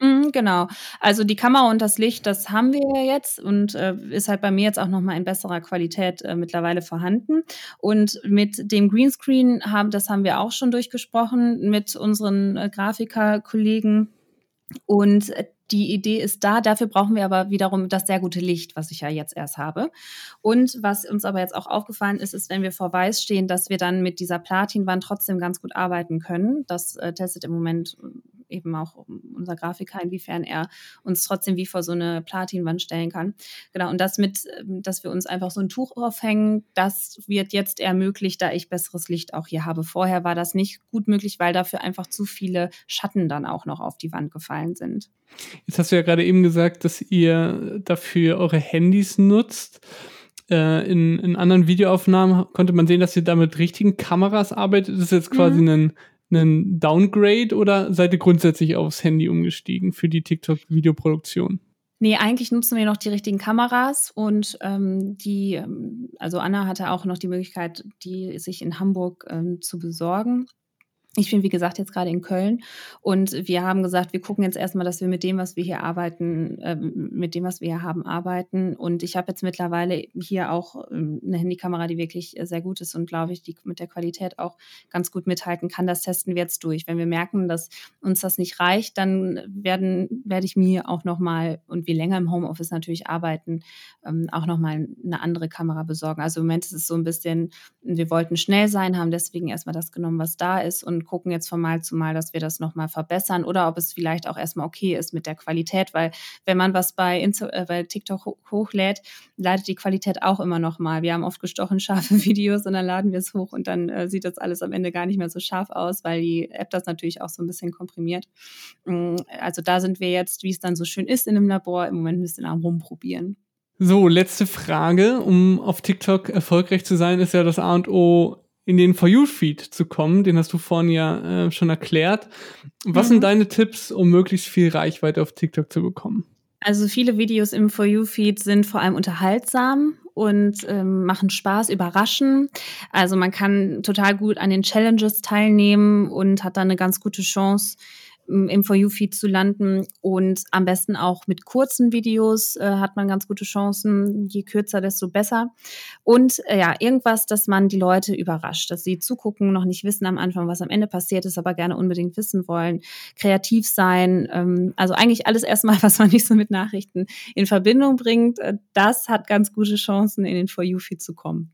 Mhm, genau. Also die Kamera und das Licht, das haben wir ja jetzt und äh, ist halt bei mir jetzt auch nochmal in besserer Qualität äh, mittlerweile vorhanden. Und mit dem Greenscreen haben, das haben wir auch schon durchgesprochen mit unseren äh, Grafikerkollegen. Und äh, die Idee ist da. Dafür brauchen wir aber wiederum das sehr gute Licht, was ich ja jetzt erst habe. Und was uns aber jetzt auch aufgefallen ist, ist, wenn wir vor Weiß stehen, dass wir dann mit dieser Platinwand trotzdem ganz gut arbeiten können. Das äh, testet im Moment eben auch unser Grafiker, inwiefern er uns trotzdem wie vor so eine Platinwand stellen kann. Genau, und das mit, ähm, dass wir uns einfach so ein Tuch aufhängen, das wird jetzt ermöglicht, da ich besseres Licht auch hier habe. Vorher war das nicht gut möglich, weil dafür einfach zu viele Schatten dann auch noch auf die Wand gefallen sind. Jetzt hast du ja gerade eben gesagt, dass ihr dafür eure Handys nutzt. Äh, in, in anderen Videoaufnahmen konnte man sehen, dass ihr da mit richtigen Kameras arbeitet. Das ist jetzt quasi mhm. ein einen Downgrade oder seid ihr grundsätzlich aufs Handy umgestiegen für die TikTok-Videoproduktion? Nee, eigentlich nutzen wir noch die richtigen Kameras und ähm, die, ähm, also Anna hatte auch noch die Möglichkeit, die sich in Hamburg ähm, zu besorgen. Ich bin, wie gesagt, jetzt gerade in Köln und wir haben gesagt, wir gucken jetzt erstmal, dass wir mit dem, was wir hier arbeiten, äh, mit dem, was wir hier haben, arbeiten. Und ich habe jetzt mittlerweile hier auch ähm, eine Handykamera, die wirklich sehr gut ist und glaube ich, die mit der Qualität auch ganz gut mithalten kann. Das testen wir jetzt durch. Wenn wir merken, dass uns das nicht reicht, dann werden, werde ich mir auch nochmal, und wir länger im Homeoffice natürlich arbeiten, ähm, auch nochmal eine andere Kamera besorgen. Also im Moment ist es so ein bisschen, wir wollten schnell sein, haben deswegen erstmal das genommen, was da ist und gucken jetzt von Mal zu Mal, dass wir das nochmal verbessern oder ob es vielleicht auch erstmal okay ist mit der Qualität, weil wenn man was bei, Insta äh, bei TikTok ho hochlädt, ladet die Qualität auch immer nochmal. Wir haben oft gestochen scharfe Videos und dann laden wir es hoch und dann äh, sieht das alles am Ende gar nicht mehr so scharf aus, weil die App das natürlich auch so ein bisschen komprimiert. Mm, also da sind wir jetzt, wie es dann so schön ist in einem Labor, im Moment ein bisschen am Rumprobieren. So, letzte Frage. Um auf TikTok erfolgreich zu sein, ist ja das A und O in den For You-Feed zu kommen. Den hast du vorhin ja äh, schon erklärt. Was mhm. sind deine Tipps, um möglichst viel Reichweite auf TikTok zu bekommen? Also viele Videos im For You-Feed sind vor allem unterhaltsam und ähm, machen Spaß, überraschen. Also man kann total gut an den Challenges teilnehmen und hat dann eine ganz gute Chance, im For You-Feed zu landen. Und am besten auch mit kurzen Videos äh, hat man ganz gute Chancen. Je kürzer, desto besser. Und äh, ja, irgendwas, dass man die Leute überrascht, dass sie zugucken, noch nicht wissen am Anfang, was am Ende passiert ist, aber gerne unbedingt wissen wollen. Kreativ sein. Ähm, also eigentlich alles erstmal, was man nicht so mit Nachrichten in Verbindung bringt. Äh, das hat ganz gute Chancen, in den For You-Feed zu kommen.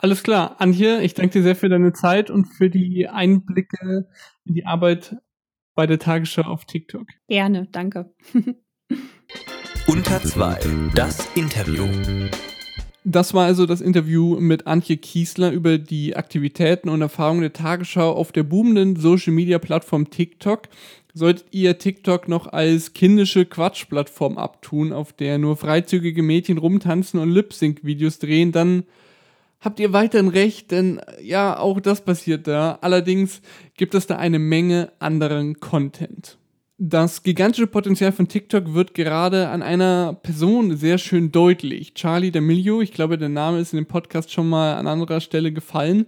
Alles klar. Antje, ich danke dir sehr für deine Zeit und für die Einblicke in die Arbeit bei der Tagesschau auf TikTok. Gerne, danke. Unter 2. Das Interview. Das war also das Interview mit Antje Kiesler über die Aktivitäten und Erfahrungen der Tagesschau auf der boomenden Social-Media-Plattform TikTok. Solltet ihr TikTok noch als kindische Quatschplattform abtun, auf der nur freizügige Mädchen rumtanzen und Lip-Sync-Videos drehen, dann habt ihr weiterhin recht, denn ja, auch das passiert da. Allerdings gibt es da eine Menge anderen Content. Das gigantische Potenzial von TikTok wird gerade an einer Person sehr schön deutlich. Charlie D'Amelio, ich glaube, der Name ist in dem Podcast schon mal an anderer Stelle gefallen,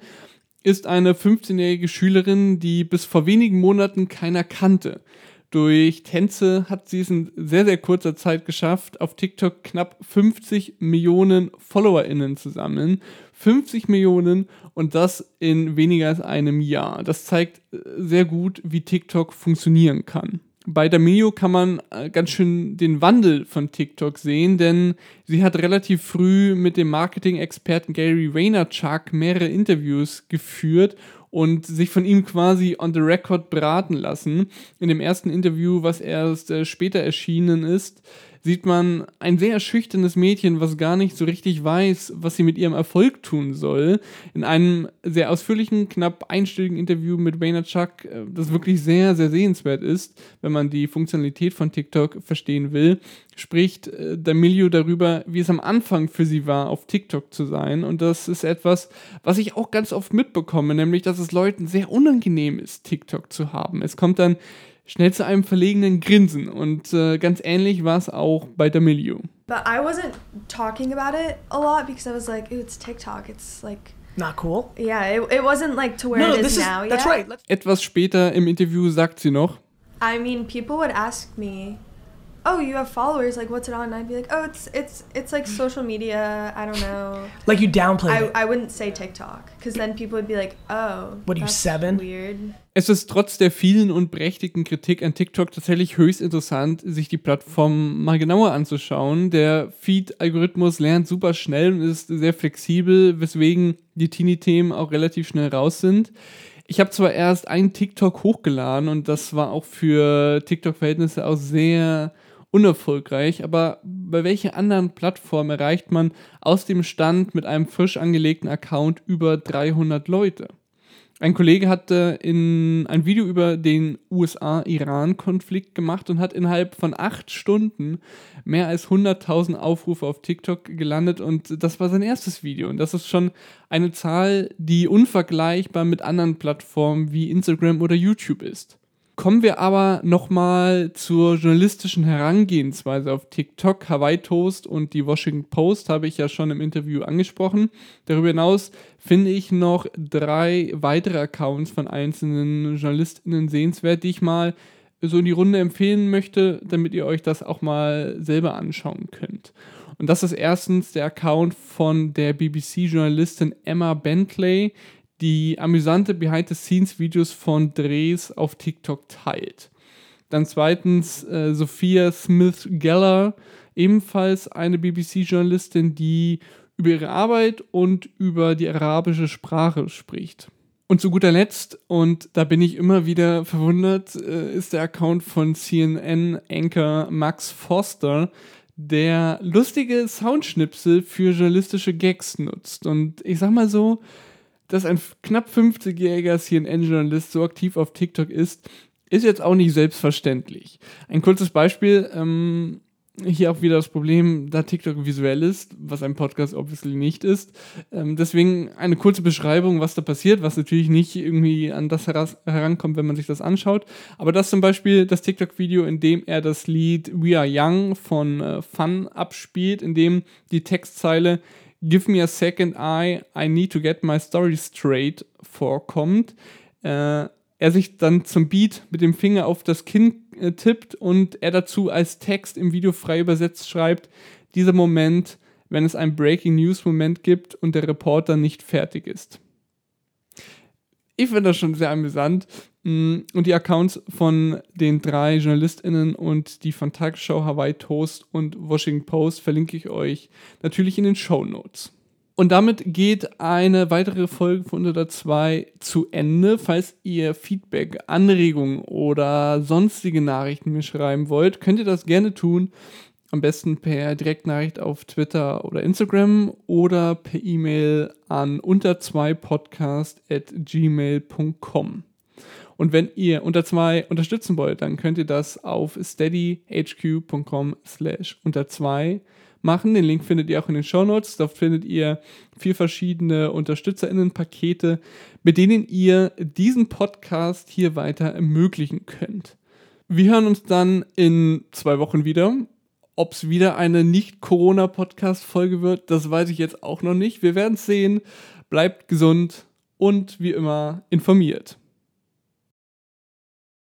ist eine 15-jährige Schülerin, die bis vor wenigen Monaten keiner kannte. Durch Tänze hat sie es in sehr, sehr kurzer Zeit geschafft, auf TikTok knapp 50 Millionen FollowerInnen zu sammeln. 50 Millionen und das in weniger als einem Jahr. Das zeigt äh, sehr gut, wie TikTok funktionieren kann. Bei D'Amelio kann man äh, ganz schön den Wandel von TikTok sehen, denn sie hat relativ früh mit dem Marketing-Experten Gary Vaynerchuk mehrere Interviews geführt und sich von ihm quasi on the record beraten lassen. In dem ersten Interview, was erst äh, später erschienen ist, sieht man ein sehr schüchternes Mädchen, was gar nicht so richtig weiß, was sie mit ihrem Erfolg tun soll. In einem sehr ausführlichen, knapp einstündigen Interview mit Vaynerchuk, äh, das wirklich sehr, sehr sehenswert ist, wenn man die Funktionalität von TikTok verstehen will, spricht äh, D'Amelio darüber, wie es am Anfang für sie war, auf TikTok zu sein. Und das ist etwas, was ich auch ganz oft mitbekomme, nämlich, dass es Leuten sehr unangenehm ist, TikTok zu haben. Es kommt dann schnell zu einem verlegenen Grinsen. Und äh, ganz ähnlich war es auch bei D'Amelio. But I wasn't talking about it a lot because I was like, it's TikTok. It's like not cool. Yeah, it, it wasn't like to where no, it is is now. That's yeah? right. Let's Etwas später im Interview sagt sie noch, I mean, people would ask me, "Oh, you have followers? Like, what's it on?" And I'd be like, "Oh, it's it's it's like social media. I don't know." like you downplay I, it. I wouldn't say TikTok because then people would be like, "Oh, What are you, that's seven?" Weird." Es ist trotz der vielen und berechtigten Kritik an TikTok tatsächlich höchst interessant, sich die Plattform mal genauer anzuschauen. Der Feed-Algorithmus lernt super schnell und ist sehr flexibel, weswegen die Teenie-Themen auch relativ schnell raus sind. Ich habe zwar erst einen TikTok hochgeladen und das war auch für TikTok-Verhältnisse auch sehr unerfolgreich, aber bei welcher anderen Plattform erreicht man aus dem Stand mit einem frisch angelegten Account über 300 Leute? Ein Kollege hatte in ein Video über den USA-Iran-Konflikt gemacht und hat innerhalb von acht Stunden mehr als 100.000 Aufrufe auf TikTok gelandet und das war sein erstes Video. Und das ist schon eine Zahl, die unvergleichbar mit anderen Plattformen wie Instagram oder YouTube ist. Kommen wir aber nochmal zur journalistischen Herangehensweise auf TikTok. Hawaii Toast und die Washington Post habe ich ja schon im Interview angesprochen. Darüber hinaus finde ich noch drei weitere Accounts von einzelnen JournalistInnen sehenswert, die ich mal so in die Runde empfehlen möchte, damit ihr euch das auch mal selber anschauen könnt. Und das ist erstens der Account von der BBC-Journalistin Emma Bentley, die amüsante Behind-the-Scenes-Videos von Drehs auf TikTok teilt. Dann zweitens äh, Sophia Smith Geller, ebenfalls eine BBC-Journalistin, die über ihre Arbeit und über die arabische Sprache spricht. Und zu guter Letzt, und da bin ich immer wieder verwundert, äh, ist der Account von CNN-Anchor Max Foster, der lustige Soundschnipsel für journalistische Gags nutzt. Und ich sag mal so, dass ein knapp 50-jähriger CNN-Journalist so aktiv auf TikTok ist, ist jetzt auch nicht selbstverständlich. Ein kurzes Beispiel, ähm, hier auch wieder das Problem, da TikTok visuell ist, was ein Podcast obviously nicht ist. Ähm, deswegen eine kurze Beschreibung, was da passiert, was natürlich nicht irgendwie an das herankommt, wenn man sich das anschaut. Aber das zum Beispiel das TikTok-Video, in dem er das Lied We Are Young von äh, Fun abspielt, in dem die Textzeile Give me a second eye, I need to get my story straight vorkommt. Äh, er sich dann zum Beat mit dem Finger auf das Kinn äh, tippt und er dazu als Text im Video frei übersetzt schreibt, dieser Moment, wenn es einen Breaking News Moment gibt und der Reporter nicht fertig ist. Ich finde das schon sehr amüsant. Mm, Und die Accounts von den drei JournalistInnen und die von Tagesschau, Hawaii Toast und Washington Post verlinke ich euch natürlich in den Show Notes. Und damit geht eine weitere Folge von Unter der 2 zu Ende. Falls ihr Feedback, Anregungen oder sonstige Nachrichten mir schreiben wollt, könnt ihr das gerne tun. Am besten per Direktnachricht auf Twitter oder Instagram oder per E-Mail an unter2podcast at gmail.com. Und wenn ihr unter zwei unterstützen wollt, dann könnt ihr das auf steadyhq.com slash unter zwei machen. Den Link findet ihr auch in den Show Notes. Dort findet ihr vier verschiedene UnterstützerInnen-Pakete, mit denen ihr diesen Podcast hier weiter ermöglichen könnt. Wir hören uns dann in zwei Wochen wieder. Ob es wieder eine Nicht-Corona-Podcast-Folge wird, das weiß ich jetzt auch noch nicht. Wir werden es sehen. Bleibt gesund und wie immer informiert.